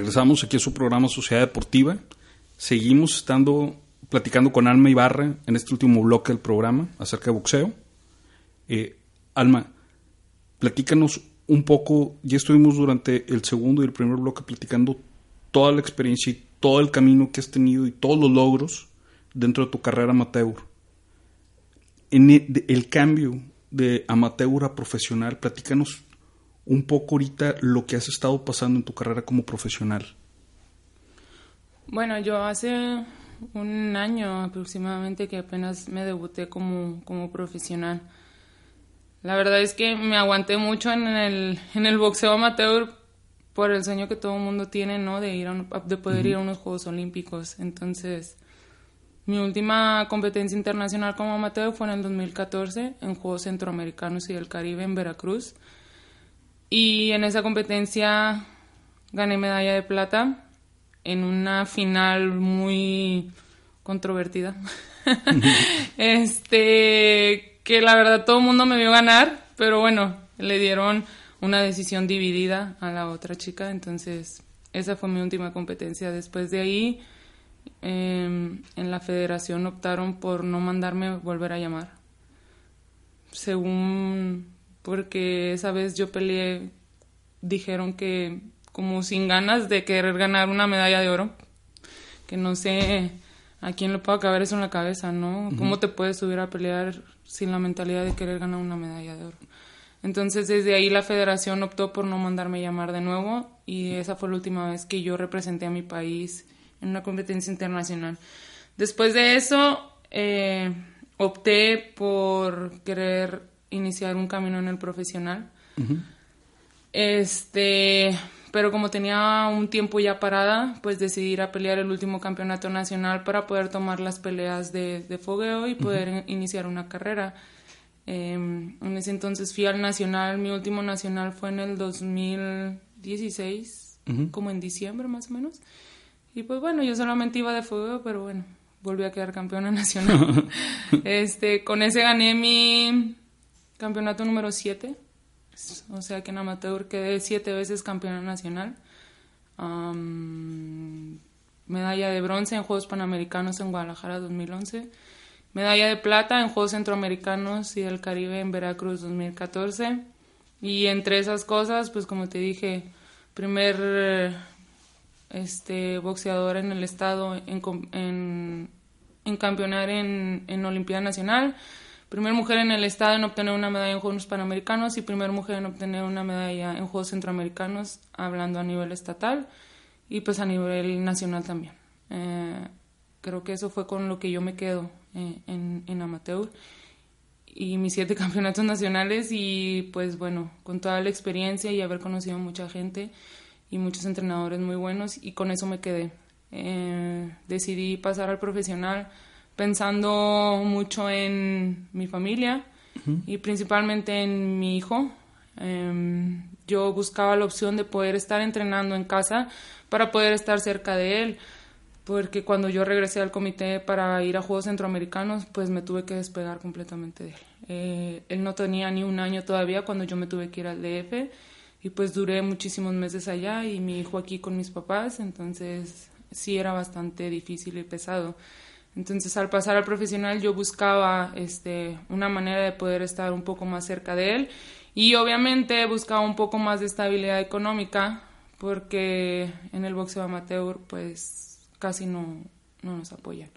Regresamos aquí a su programa Sociedad Deportiva. Seguimos estando platicando con Alma Ibarra en este último bloque del programa acerca de boxeo. Eh, Alma, platícanos un poco, ya estuvimos durante el segundo y el primer bloque platicando toda la experiencia y todo el camino que has tenido y todos los logros dentro de tu carrera amateur. En el, el cambio de amateur a profesional, platícanos un poco ahorita lo que has estado pasando en tu carrera como profesional. Bueno, yo hace un año aproximadamente que apenas me debuté como, como profesional. La verdad es que me aguanté mucho en el, en el boxeo amateur por el sueño que todo el mundo tiene, ¿no? De, ir de poder ir a unos Juegos Olímpicos. Entonces, mi última competencia internacional como amateur fue en el 2014 en Juegos Centroamericanos y del Caribe en Veracruz. Y en esa competencia gané medalla de plata en una final muy controvertida. (laughs) este, que la verdad todo el mundo me vio ganar, pero bueno, le dieron una decisión dividida a la otra chica, entonces esa fue mi última competencia. Después de ahí, em, en la federación optaron por no mandarme volver a llamar. Según, porque esa vez yo peleé, dijeron que como sin ganas de querer ganar una medalla de oro, que no sé a quién le puede caber eso en la cabeza, ¿no? ¿Cómo te puedes subir a pelear sin la mentalidad de querer ganar una medalla de oro? Entonces desde ahí la federación optó por no mandarme llamar de nuevo y esa fue la última vez que yo representé a mi país en una competencia internacional. Después de eso eh, opté por querer iniciar un camino en el profesional. Este, pero como tenía un tiempo ya parada, pues decidí ir a pelear el último campeonato nacional para poder tomar las peleas de, fogueo y poder iniciar una carrera. Em, en ese entonces fui al nacional, mi último nacional fue en el 2016, como en diciembre más o menos. Y pues bueno, yo solamente iba de fogueo, pero bueno, volví a quedar campeona (laughs) nacional. (laughs) este, con ese gané mi campeonato número 7 o sea que en amateur quedé siete veces campeona nacional. medalla de bronce en Juegos Panamericanos en Guadalajara 2011. Medalla de plata en Juegos Centroamericanos y del Caribe en Veracruz 2014. Y entre esas cosas, pues como te dije, primer este, boxeador en el estado en, en, en campeonar en, en Olimpiada Nacional Primera mujer en el estado en obtener una medalla en Juegos Panamericanos y primera mujer en obtener una medalla en Juegos Centroamericanos, hablando a nivel estatal y pues a nivel nacional también. Eh, creo que eso fue con lo que yo me quedo eh, en, en amateur y mis siete (laughs) campeonatos nacionales y pues bueno, con toda la experiencia y haber conocido mucha gente y muchos entrenadores muy buenos y con eso me quedé. Eh, decidí pasar al profesional pensando mucho en mi familia y principalmente en mi hijo. Em, yo buscaba la opción de poder estar entrenando en casa para poder estar cerca de él, porque cuando yo regresé al comité para ir a Juegos Centroamericanos, pues me tuve que despegar completamente de él. Eh, él no tenía ni un año todavía cuando yo me tuve que ir al DF y pues duré muchísimos meses allá y mi hijo aquí con mis papás, entonces sí era bastante difícil y pesado. Entonces, al pasar al profesional, yo buscaba este, una manera de poder estar un poco más cerca de él y obviamente buscaba un poco más de estabilidad económica porque en el boxeo amateur pues casi no, no nos apoyan.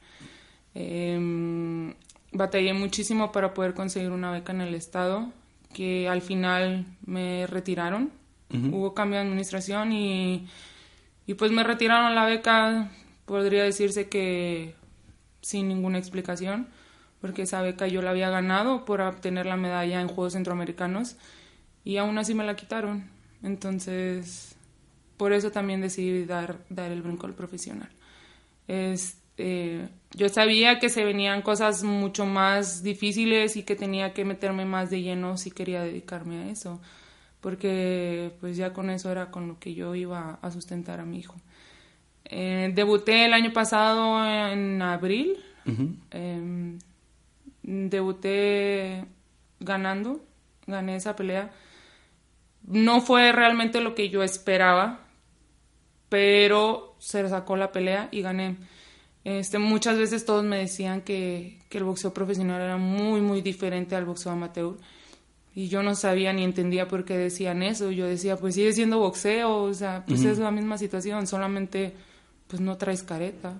Eh, batallé muchísimo para poder conseguir una beca en el estado que al final me retiraron. Hubo cambio de administración y, y pues me retiraron la beca. Podría decirse que sin ninguna explicación, porque esa beca yo la había ganado por obtener la medalla en Juegos Centroamericanos y aún así me la quitaron. Entonces, por eso también decidí dar, dar el brinco al profesional. Este, yo sabía que se venían cosas mucho más difíciles y que tenía que meterme más de lleno si quería dedicarme a eso, porque pues ya con eso era con lo que yo iba a sustentar a mi hijo. Eh, debuté el año pasado en abril. Em, debuté ganando, gané esa pelea. No fue realmente lo que yo esperaba, pero se sacó la pelea y gané. Este, muchas veces todos me decían que, que el boxeo profesional era muy, muy diferente al boxeo amateur. Y yo no sabía ni entendía por qué decían eso. Yo decía, pues sigue siendo boxeo, o sea, pues es la misma situación, solamente pues no traes careta.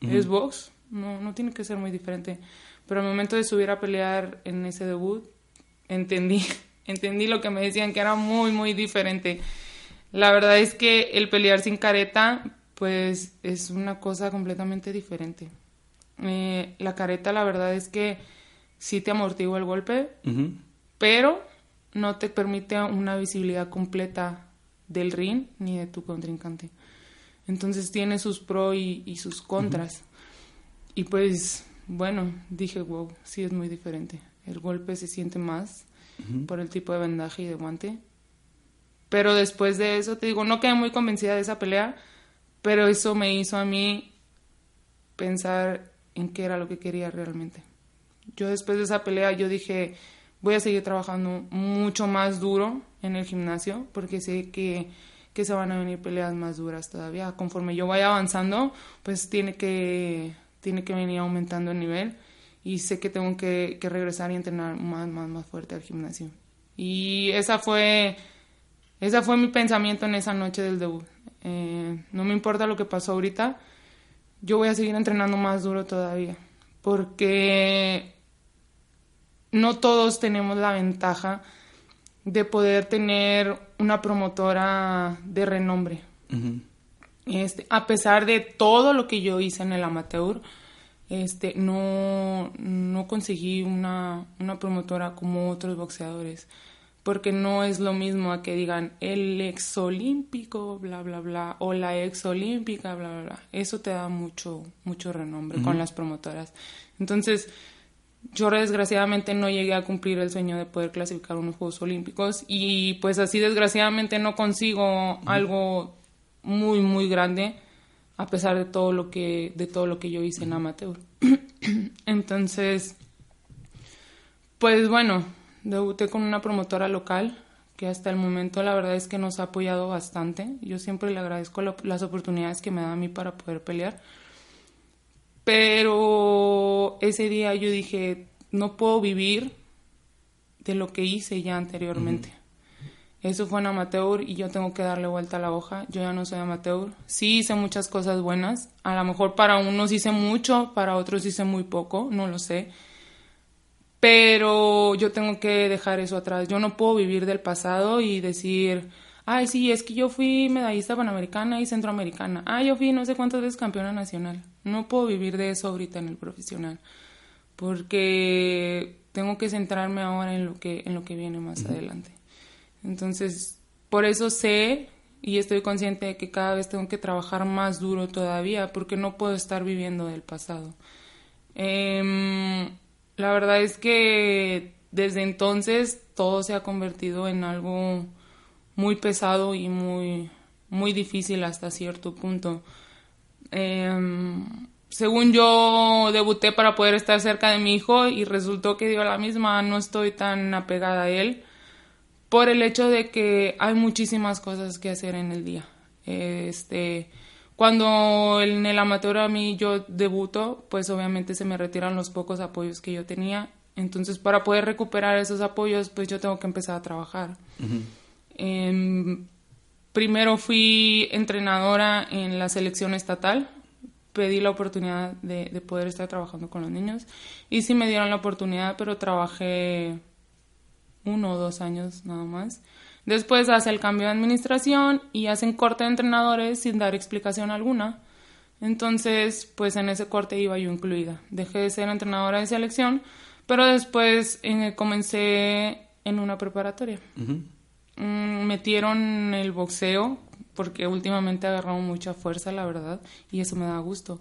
Es box, no, no tiene que ser muy diferente. Pero al momento de subir a pelear en ese debut, entendí, (laughs) entendí lo que me decían, que era muy, muy diferente. La verdad es que el pelear sin careta pues es una cosa completamente diferente. Eh, la careta, la verdad es que sí te amortigua el golpe, pero no te permite una visibilidad completa del ring ni de tu contrincante. Entonces tiene sus pros y, sus contras. Y pues, bueno, dije, wow, sí es muy diferente. El golpe se siente más por el tipo de vendaje y de guante. Pero después de eso, te digo, no quedé muy convencida de esa pelea pero eso me hizo a mí pensar en qué era lo que quería realmente. Yo después de esa pelea, yo dije, voy a seguir trabajando mucho más duro en el gimnasio, porque sé que, que se van a venir peleas más duras todavía. Conforme yo vaya avanzando, pues tiene que, tiene que venir aumentando el nivel y sé que tengo que, que regresar y entrenar más, más, más fuerte al gimnasio. Y esa fue, esa fue mi pensamiento en esa noche del debut. Eh, no me importa lo que pasó ahorita, yo voy a seguir entrenando más duro todavía, porque no todos tenemos la ventaja de poder tener una promotora de renombre. este, a pesar de todo lo que yo hice en el amateur, este, no, no conseguí una, una promotora como otros boxeadores porque no es lo mismo a que digan el ex olímpico, bla, bla, bla, o la ex olímpica, bla, bla, bla. Eso te da mucho, mucho renombre con las promotoras. Entonces, yo desgraciadamente no llegué a cumplir el sueño de poder clasificar unos Juegos Olímpicos y pues así desgraciadamente no consigo algo muy, muy grande a pesar de todo lo que, de todo lo que yo hice en amateur. (clears throat) Entonces, pues bueno, Debuté con una promotora local que hasta el momento la verdad es que nos ha apoyado bastante. Yo siempre le agradezco las oportunidades que me da a mí para poder pelear. Pero ese día yo dije, no puedo vivir de lo que hice ya anteriormente. Eso fue en amateur y yo tengo que darle vuelta a la hoja. Yo ya no soy amateur. Sí hice muchas cosas buenas. A lo mejor para unos hice mucho, para otros hice muy poco, no lo sé pero yo tengo que dejar eso atrás. Yo no puedo vivir del pasado y decir, ay, sí, es que yo fui medallista panamericana y centroamericana. Ah, yo fui no sé cuántas veces campeona nacional. No puedo vivir de eso ahorita en el profesional. Porque tengo que centrarme ahora en lo que, en lo que viene más adelante. Entonces, por eso sé y estoy consciente de que cada vez tengo que trabajar más duro todavía porque no puedo estar viviendo del pasado. Eh, la verdad es que desde entonces todo se ha convertido en algo muy pesado y muy, muy difícil hasta cierto punto. Em, según yo debuté para poder estar cerca de mi hijo y resultó que dio la misma, no estoy tan apegada a él por el hecho de que hay muchísimas cosas que hacer en el día. Este, cuando en el amateur a mí yo debuto, pues obviamente se me retiran los pocos apoyos que yo tenía. Entonces, para poder recuperar esos apoyos, pues yo tengo que empezar a trabajar. Primero fui entrenadora en la selección estatal. Pedí la oportunidad de, de, poder estar trabajando con los niños. Y sí me dieron la oportunidad, pero trabajé uno o dos años nada más. Después hace el cambio de administración y hacen corte de entrenadores sin dar explicación alguna. Entonces, pues en ese corte iba yo incluida. Dejé de ser entrenadora de selección, pero después eh, comencé en una preparatoria. Mm, metieron el boxeo, porque últimamente agarrado mucha fuerza, la verdad, y eso me da gusto.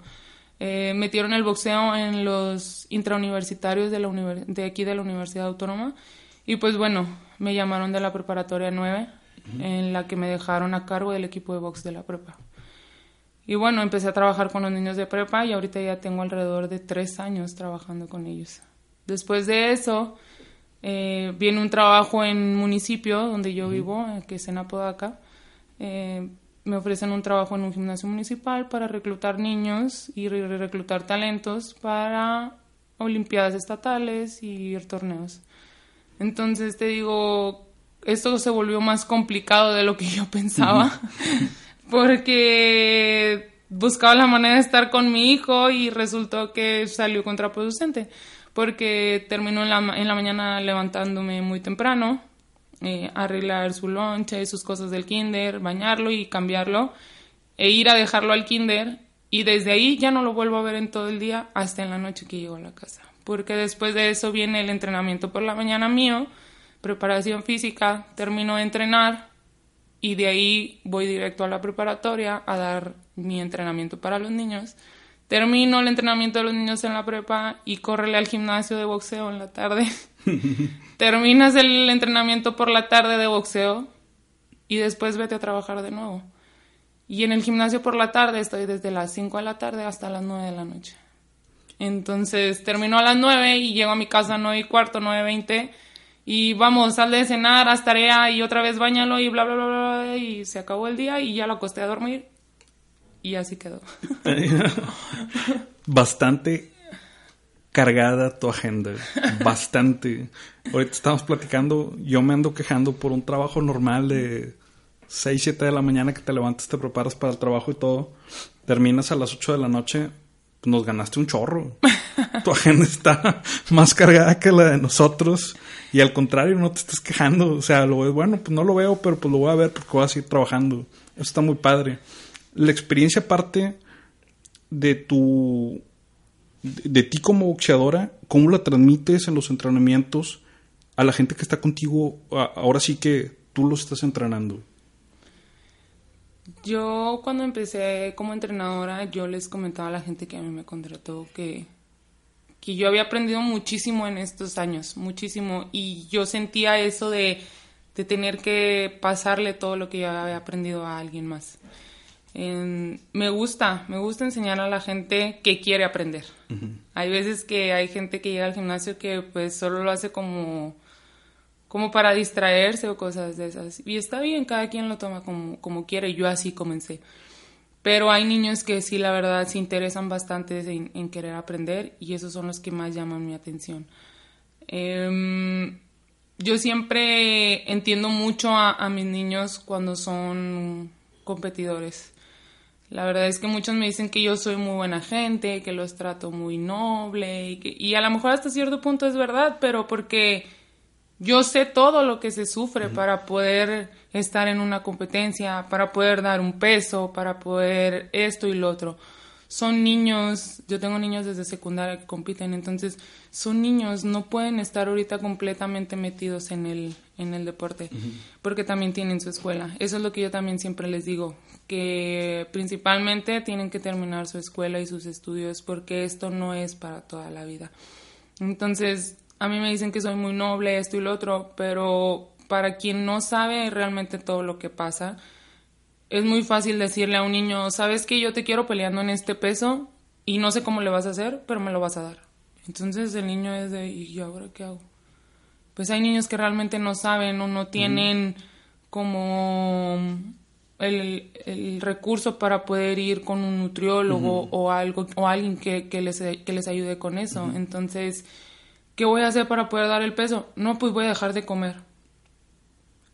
Eh, metieron el boxeo en los intrauniversitarios de, la de aquí de la Universidad Autónoma y pues bueno, me llamaron de la preparatoria 9, en la que me dejaron a cargo del equipo de box de la prepa. Y bueno, empecé a trabajar con los niños de prepa y ahorita ya tengo alrededor de tres años trabajando con ellos. Después de eso, eh, viene un trabajo en municipio donde yo vivo, que es en Apodaca. Eh, me ofrecen un trabajo en un gimnasio municipal para reclutar niños y reclutar talentos para olimpiadas estatales y torneos. Entonces te digo, esto se volvió más complicado de lo que yo (laughs) pensaba, porque buscaba la manera de estar con mi hijo y resultó que salió contraproducente, porque la, en la mañana levantándome muy temprano, eh, arreglar su lonche, sus cosas del kinder, bañarlo y cambiarlo, e ir a dejarlo al kinder, y desde ahí ya no lo vuelvo a ver en todo el día hasta en la noche que llego a la casa, porque después de eso viene el entrenamiento por la mañana mío, preparación física, termino de entrenar y de ahí voy directo a la preparatoria a dar mi entrenamiento para los niños. Termino el entrenamiento de los niños en la prepa y córrele al gimnasio de boxeo en la tarde. (laughs) Terminas el entrenamiento por la tarde de boxeo y después vete a trabajar de nuevo. Y en el gimnasio por la tarde estoy desde las 5 de la tarde hasta las 9 de la noche. Entonces termino a las 9 y llego a mi casa a 9 y cuarto, 9.20 y vamos, sal de cenar, haz tarea y otra vez bañalo y bla, bla, bla, bla, y se acabó el día y ya lo acosté a dormir y así quedó. (laughs) Bastante cargada tu agenda, bastante. Ahorita estamos platicando, yo me ando quejando por un trabajo normal de 6, 7 de la mañana que te levantas, te preparas para el trabajo y todo, terminas a las 8 de la noche, nos ganaste un chorro. (laughs) tu agenda está más cargada que la de nosotros. Y al contrario, no te estás quejando. O sea, lo bueno, pues no lo veo, pero pues lo voy a ver porque voy a seguir trabajando. Eso está muy padre. La experiencia parte de tu. de, ti como boxeadora, cómo la transmites en los entrenamientos a la gente que está contigo. ahora sí que tú los estás entrenando. Yo cuando empecé como entrenadora, yo les comentaba a la gente que a mí me contrató que que yo había aprendido muchísimo en estos años, muchísimo, y yo sentía eso de, de tener que pasarle todo lo que yo había aprendido a alguien más. Me gusta, me gusta enseñar a la gente que quiere aprender. Hay veces que hay gente que llega al gimnasio que pues solo lo hace como, como para distraerse o cosas de esas. Y está bien, cada quien lo toma como, como quiere, yo así comencé. Pero hay niños que sí, la verdad, se interesan bastante en, querer aprender y esos son los que más llaman mi atención. Em, yo siempre entiendo mucho a, mis niños cuando son competidores. La verdad es que muchos me dicen que yo soy muy buena gente, que los trato muy noble y, y a lo mejor hasta cierto punto es verdad, pero porque yo sé todo lo que se sufre para poder estar en una competencia, para poder dar un peso, para poder esto y lo otro. Son niños, yo tengo niños desde secundaria que compiten, entonces son niños, no pueden estar ahorita completamente metidos en el, en el deporte, porque también tienen su escuela. Eso es lo que yo también siempre les digo, que principalmente tienen que terminar su escuela y sus estudios, porque esto no es para toda la vida. Entonces, a mí me dicen que soy muy noble, esto y lo otro, pero para quien no sabe realmente todo lo que pasa, es muy fácil decirle a un niño, sabes que yo te quiero peleando en este peso y no sé cómo le vas a hacer, pero me lo vas a dar. Entonces el niño es de, ¿y yo ahora qué hago? Pues hay niños que realmente no saben o no tienen como el, recurso para poder ir con un nutriólogo o algo o alguien que, les, que les ayude con eso. Entonces ¿Qué voy a hacer para poder dar el peso? No, pues voy a dejar de comer.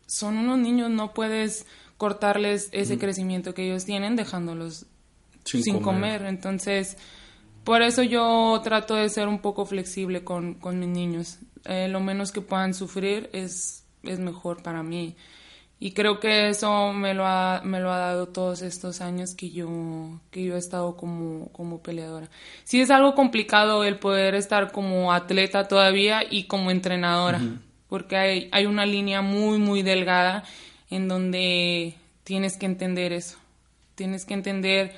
Son unos niños, no puedes cortarles ese crecimiento que ellos tienen dejándolos sin, comer. Entonces, por eso yo trato de ser un poco flexible con, mis niños. Eh, lo menos que puedan sufrir es, es mejor para mí. Y creo que eso me lo ha, me lo ha dado todos estos años que yo, que yo he estado como, como peleadora. Sí es algo complicado el poder estar como atleta todavía y como entrenadora, porque hay, hay una línea muy, muy delgada en donde tienes que entender eso. Tienes que entender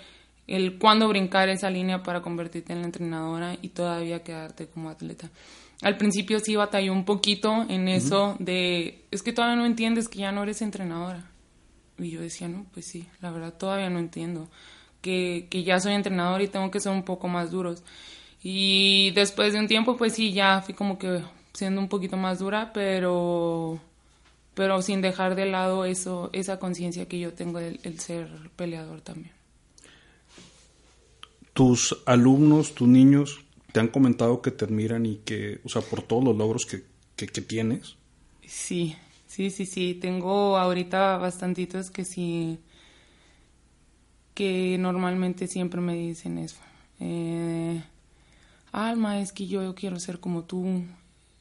el cuándo brincar esa línea para convertirte en la entrenadora y todavía quedarte como atleta al principio sí batalló un poquito en eso de, es que todavía no entiendes que ya no eres entrenadora. Y yo decía, no, pues sí, la verdad todavía no entiendo. Que, que ya soy entrenador y tengo que ser un poco más duros. Y después de un tiempo, pues sí, ya fui como que siendo un poquito más dura, pero pero sin dejar de lado eso, esa conciencia que yo tengo del el ser peleador también. Tus alumnos, tus niños, te han comentado que te admiran y que, o sea, por todos los logros que, que, que tienes. Sí, sí, sí, sí. Tengo ahorita bastantitos que sí, que normalmente siempre me dicen eso. Eh, Alma, es que yo quiero ser como tú.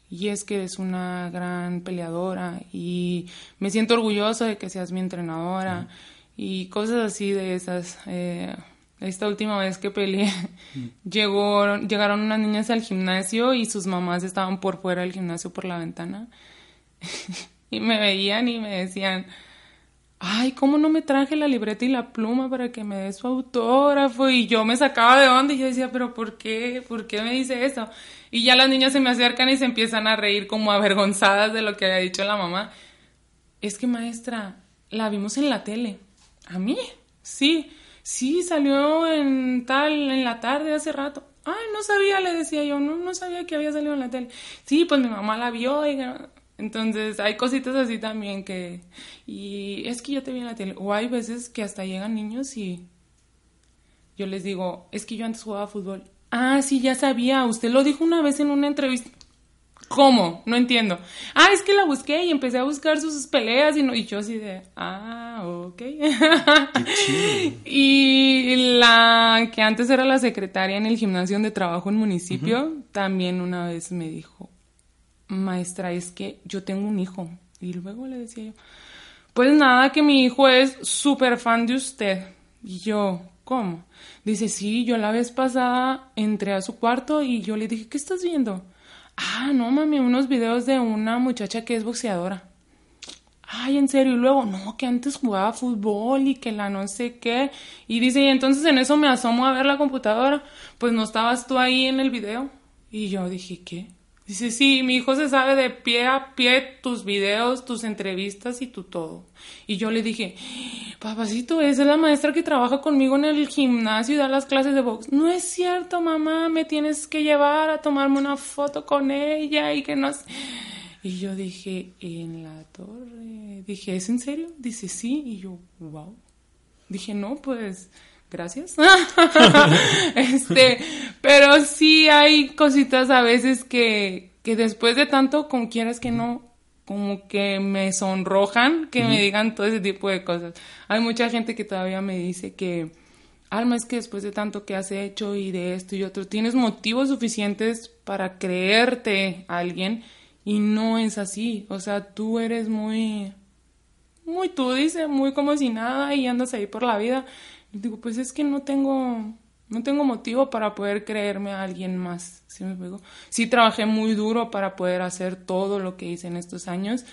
Y es que eres una gran peleadora y me siento orgulloso de que seas mi entrenadora y cosas así de esas. Eh, esta última vez que peleé, (laughs) llegó, llegaron unas niñas al gimnasio y sus mamás estaban por fuera del gimnasio por la ventana (laughs) y me veían y me decían, ay, ¿cómo no me traje la libreta y la pluma para que me dé su autógrafo? Y yo me sacaba de onda y yo decía, pero ¿por qué? ¿Por qué me dice eso? Y ya las niñas se me acercan y se empiezan a reír como avergonzadas de lo que había dicho la mamá. Es que maestra, la vimos en la tele. ¿A mí? Sí. Sí, salió en tal, en la tarde hace rato. Ay, no sabía, le decía yo, no, no sabía que había salido en la tele. Sí, pues mi mamá la vio y entonces hay cositas así también que... Y es que yo te vi en la tele. O hay veces que hasta llegan niños y yo les digo, es que yo antes jugaba fútbol. Ah, sí, ya sabía. Usted lo dijo una vez en una entrevista. ¿Cómo? No entiendo. Ah, es que la busqué y empecé a buscar sus peleas y, no, y yo así de, ah, ok. (laughs) y la que antes era la secretaria en el gimnasio de trabajo en municipio, también una vez me dijo, maestra, es que yo tengo un hijo. Y luego le decía yo, pues nada, que mi hijo es súper fan de usted. Y yo, ¿cómo? Dice, sí, yo la vez pasada entré a su cuarto y yo le dije, ¿qué estás viendo? Ah, no, mami, unos videos de una muchacha que es boxeadora. Ay, en serio, y luego, no, que antes jugaba fútbol y que la no sé qué. Y dice, y entonces en eso me asomo a ver la computadora. Pues no estabas tú ahí en el video. Y yo dije, ¿qué? Dice, sí, mi hijo se sabe de pie a pie tus videos, tus entrevistas y tu todo. Y yo le dije, papacito, esa es la maestra que trabaja conmigo en el gimnasio y da las clases de box. No es cierto, mamá, me tienes que llevar a tomarme una foto con ella y que no Y yo dije, en la torre. Dije, ¿es en serio? Dice, sí. Y yo, wow. Dije, no, pues gracias. (laughs) este, pero sí hay cositas a veces que, que después de tanto, como quieras que no, como que me sonrojan que me digan todo ese tipo de cosas. Hay mucha gente que todavía me dice que, Alma, es que después de tanto que has hecho y de esto y otro, tienes motivos suficientes para creerte a alguien y no es así. O sea, tú eres muy, muy tú, dice, muy como si nada y andas ahí por la vida digo, pues es que no tengo, no tengo motivo para poder creerme a alguien más. ¿sí me Sí trabajé muy duro para poder hacer todo lo que hice en estos años,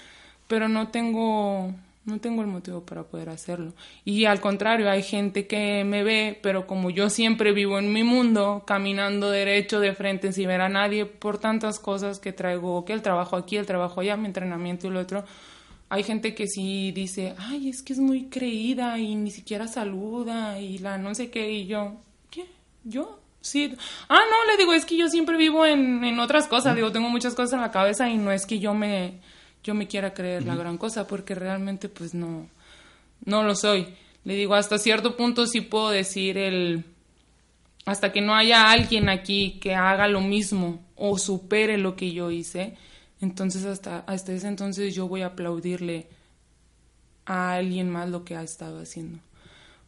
pero no tengo, no tengo el motivo para poder hacerlo. Y al contrario, hay gente que me ve, pero como yo siempre vivo en mi mundo, caminando derecho de frente sin ver a nadie por tantas cosas que traigo, que el trabajo aquí, el trabajo allá, mi entrenamiento y lo otro, hay gente que sí dice, ay, es que es muy creída y ni siquiera saluda y la no sé qué, y yo, ¿qué? ¿Yo? Sí. Ah, no, le digo, es que yo siempre vivo en, en otras cosas, digo, tengo muchas cosas en la cabeza y no es que yo me, yo me quiera creer la gran cosa, porque realmente pues no, no lo soy. Le digo, hasta cierto punto sí puedo decir el, hasta que no haya alguien aquí que haga lo mismo o supere lo que yo hice, entonces hasta, hasta ese entonces yo voy a aplaudirle a alguien más lo que ha estado haciendo.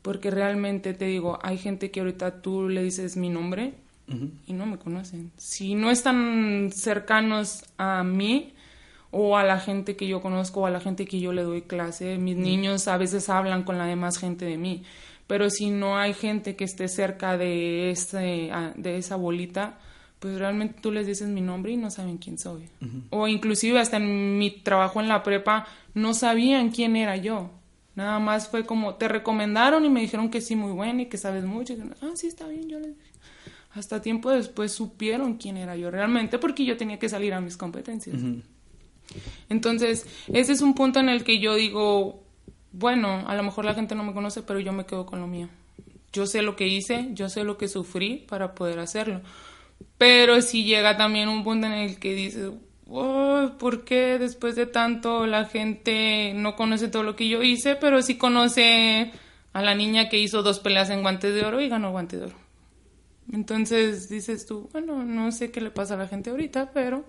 Porque realmente te digo, hay gente que ahorita tú le dices mi nombre y no me conocen. Si no están cercanos a mí o a la gente que yo conozco o a la gente que yo le doy clase, mis niños a veces hablan con la demás gente de mí. Pero si no hay gente que esté cerca de, ese, de esa bolita, pues realmente tú les dices mi nombre y no saben quién soy. O inclusive hasta en mi trabajo en la prepa no sabían quién era yo. Nada más fue como, te recomendaron y me dijeron que sí, muy bueno y que sabes mucho. ah, sí, está bien, yo les dije. Hasta tiempo después supieron quién era yo realmente porque yo tenía que salir a mis competencias. Entonces, ese es un punto en el que yo digo, bueno, a lo mejor la gente no me conoce, pero yo me quedo con lo mío. Yo sé lo que hice, yo sé lo que sufrí para poder hacerlo pero si llega también un punto en el que dices, oh, ¿por qué después de tanto la gente no conoce todo lo que yo hice, pero sí conoce a la niña que hizo dos peleas en guantes de oro y ganó guante de oro? Entonces dices tú, bueno, no sé qué le pasa a la gente ahorita, pero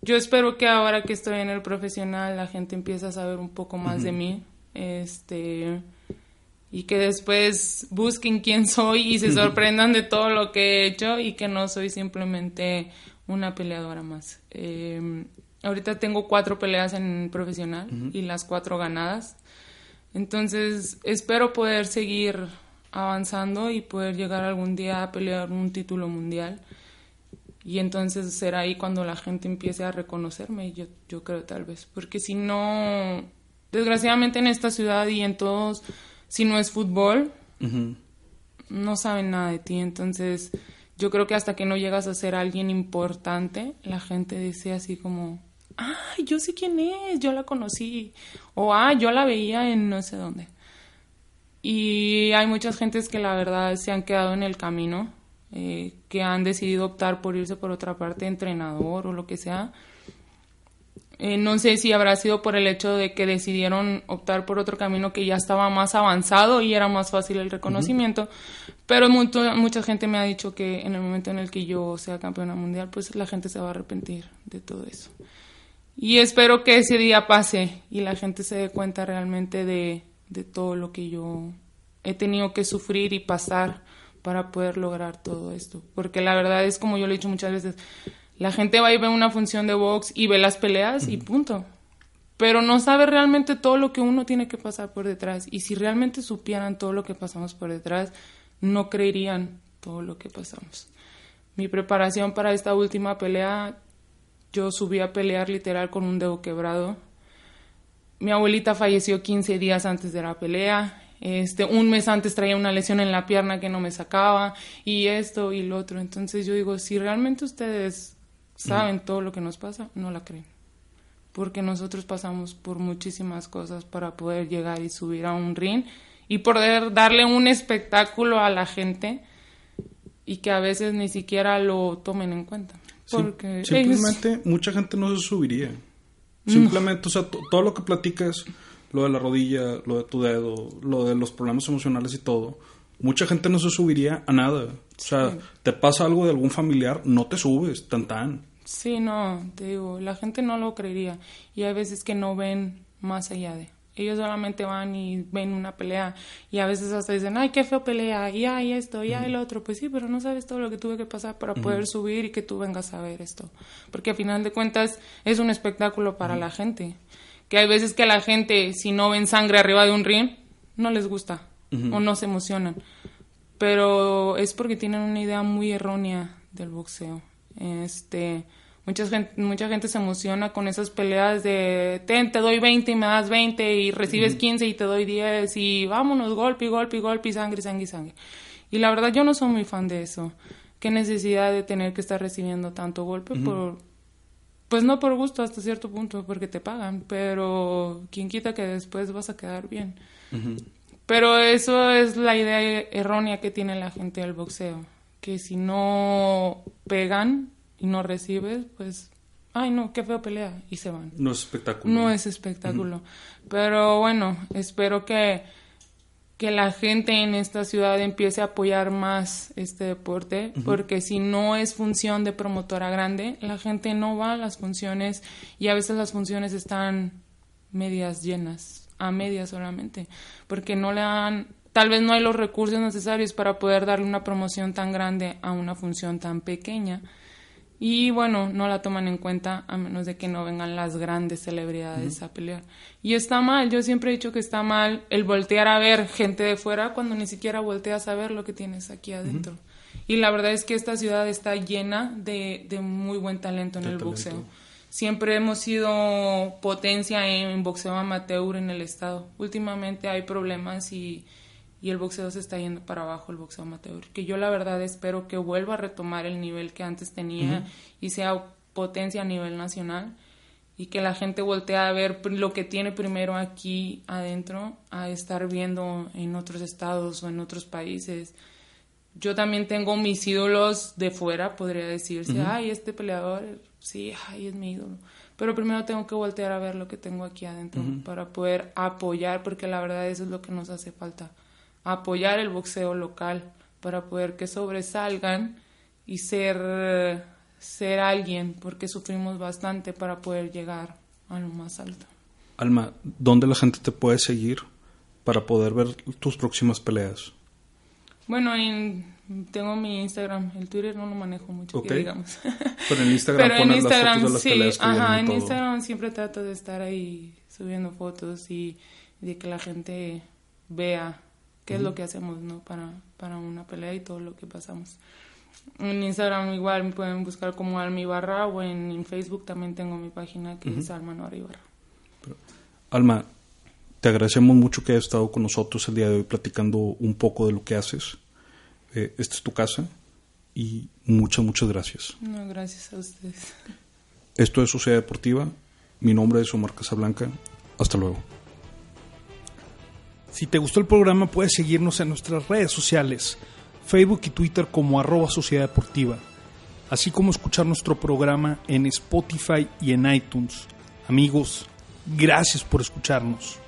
yo espero que ahora que estoy en el profesional la gente empiece a saber un poco más de mí, este y que después busquen quién soy y se sorprendan de todo lo que he hecho y que no soy simplemente una peleadora más. Em, ahorita tengo cuatro peleas en profesional y las cuatro ganadas. Entonces espero poder seguir avanzando y poder llegar algún día a pelear un título mundial. Y entonces será ahí cuando la gente empiece a reconocerme, yo, yo creo tal vez. Porque si no, desgraciadamente en esta ciudad y en todos si no es fútbol, no saben nada de ti. Entonces, yo creo que hasta que no llegas a ser alguien importante, la gente dice así como, ay, yo sé quién es, yo la conocí. O, ah, yo la veía en no sé dónde. Y hay muchas gentes que la verdad se han quedado en el camino, eh, que han decidido optar por irse por otra parte, entrenador o lo que sea eh, no sé si habrá sido por el hecho de que decidieron optar por otro camino que ya estaba más avanzado y era más fácil el reconocimiento, pero mucha gente me ha dicho que en el momento en el que yo sea campeona mundial, pues la gente se va a arrepentir de todo eso. Y espero que ese día pase y la gente se dé cuenta realmente de, de todo lo que yo he tenido que sufrir y pasar para poder lograr todo esto. Porque la verdad es como yo lo he dicho muchas veces, la gente va y ve una función de box y ve las peleas y punto. Pero no sabe realmente todo lo que uno tiene que pasar por detrás. Y si realmente supieran todo lo que pasamos por detrás, no creerían todo lo que pasamos. Mi preparación para esta última pelea, yo subí a pelear literal con un dedo quebrado. Mi abuelita falleció 15 días antes de la pelea. Este, un mes antes traía una lesión en la pierna que no me sacaba y esto y lo otro. Entonces yo digo, si realmente ustedes saben todo lo que nos pasa, no la creen. Porque nosotros pasamos por muchísimas cosas para poder llegar y subir a un ring y poder darle un espectáculo a la gente y que a veces ni siquiera lo tomen en cuenta. Porque simplemente mucha gente no se subiría. Simplemente, o sea, todo lo que platicas, lo de la rodilla, lo de tu dedo, lo de los problemas emocionales y todo, mucha gente no se subiría a nada. O sea, te pasa algo de algún familiar, no te subes, tan tan. Sí, no, te digo, la gente no lo creería. Y hay veces que no ven más allá de. Ellos solamente van y ven una pelea y a veces hasta dicen, ay, qué feo pelea, y hay esto, y hay el otro. Pues sí, pero no sabes todo lo que tuve que pasar para poder subir y que tú vengas a ver esto. Porque a final de cuentas es un espectáculo para la gente. Que hay veces que la gente, si no ven sangre arriba de un ring, no les gusta o no se emocionan. Pero es porque tienen una idea muy errónea del boxeo. Este Mucha gente, mucha gente se emociona con esas peleas de ten, te doy 20 y me das 20 y recibes 15 y te doy 10 y vámonos, golpe golpe golpe y sangre, sangre y sangre. Y la verdad yo no soy muy fan de eso. Qué necesidad de tener que estar recibiendo tanto golpe por... Pues no por gusto hasta cierto punto, porque te pagan, pero quien quita que después vas a quedar bien. Pero eso es la idea errónea que tiene la gente del boxeo, que si no pegan, y no recibes, pues, ay no, qué feo pelea y se van. No es espectáculo. No es espectáculo. Pero bueno, espero que, que la gente en esta ciudad empiece a apoyar más este deporte, porque si no es función de promotora grande, la gente no va a las funciones y a veces las funciones están medias llenas, a medias solamente, porque no le dan tal vez no hay los recursos necesarios para poder darle una promoción tan grande a una función tan pequeña. Y bueno, no la toman en cuenta a menos de que no vengan las grandes celebridades a pelear. Y está mal, yo siempre he dicho que está mal el voltear a ver gente de fuera cuando ni siquiera volteas a ver lo que tienes aquí adentro. Y la verdad es que esta ciudad está llena de, de muy buen talento en el boxeo. Siempre hemos sido potencia en boxeo amateur en el estado. Últimamente hay problemas y y el boxeo se está yendo para abajo, el boxeo amateur. Que yo la verdad espero que vuelva a retomar el nivel que antes tenía y sea potencia a nivel nacional y que la gente voltee a ver lo que tiene primero aquí adentro a estar viendo en otros estados o en otros países. yo también tengo mis ídolos de fuera, podría decirse, ay, este peleador, sí, ay, es mi ídolo. Pero primero tengo que voltear a ver lo que tengo aquí adentro para poder apoyar, porque la verdad eso es lo que nos hace falta, apoyar el boxeo local para poder que sobresalgan y ser, ser alguien, porque sufrimos bastante para poder llegar a lo más alto. Alma, ¿dónde la gente te puede seguir para poder ver tus próximas peleas? Bueno, tengo mi Instagram, el Twitter no lo manejo mucho, digamos. (laughs) Pero en Instagram Pero en Instagram, las sí, ajá, en Instagram siempre trato de estar ahí subiendo fotos y de que la gente vea qué es lo que hacemos, ¿no? Para, para una pelea y todo lo que pasamos. En Instagram igual me pueden buscar como Alma Ibarra o en, Facebook también tengo mi página que es Alma Nora Ibarra. Alma, te agradecemos mucho que hayas estado con nosotros el día de hoy platicando un poco de lo que haces. Eh, esta es tu casa y muchas, muchas gracias. No, gracias a ustedes. Esto es Sociedad Deportiva. Mi nombre es Omar Casablanca. Hasta luego. Si te gustó el programa, puedes seguirnos en nuestras redes sociales, Facebook y Twitter como arroba Sociedad Deportiva, así como escuchar nuestro programa en Spotify y en iTunes. Amigos, gracias por escucharnos.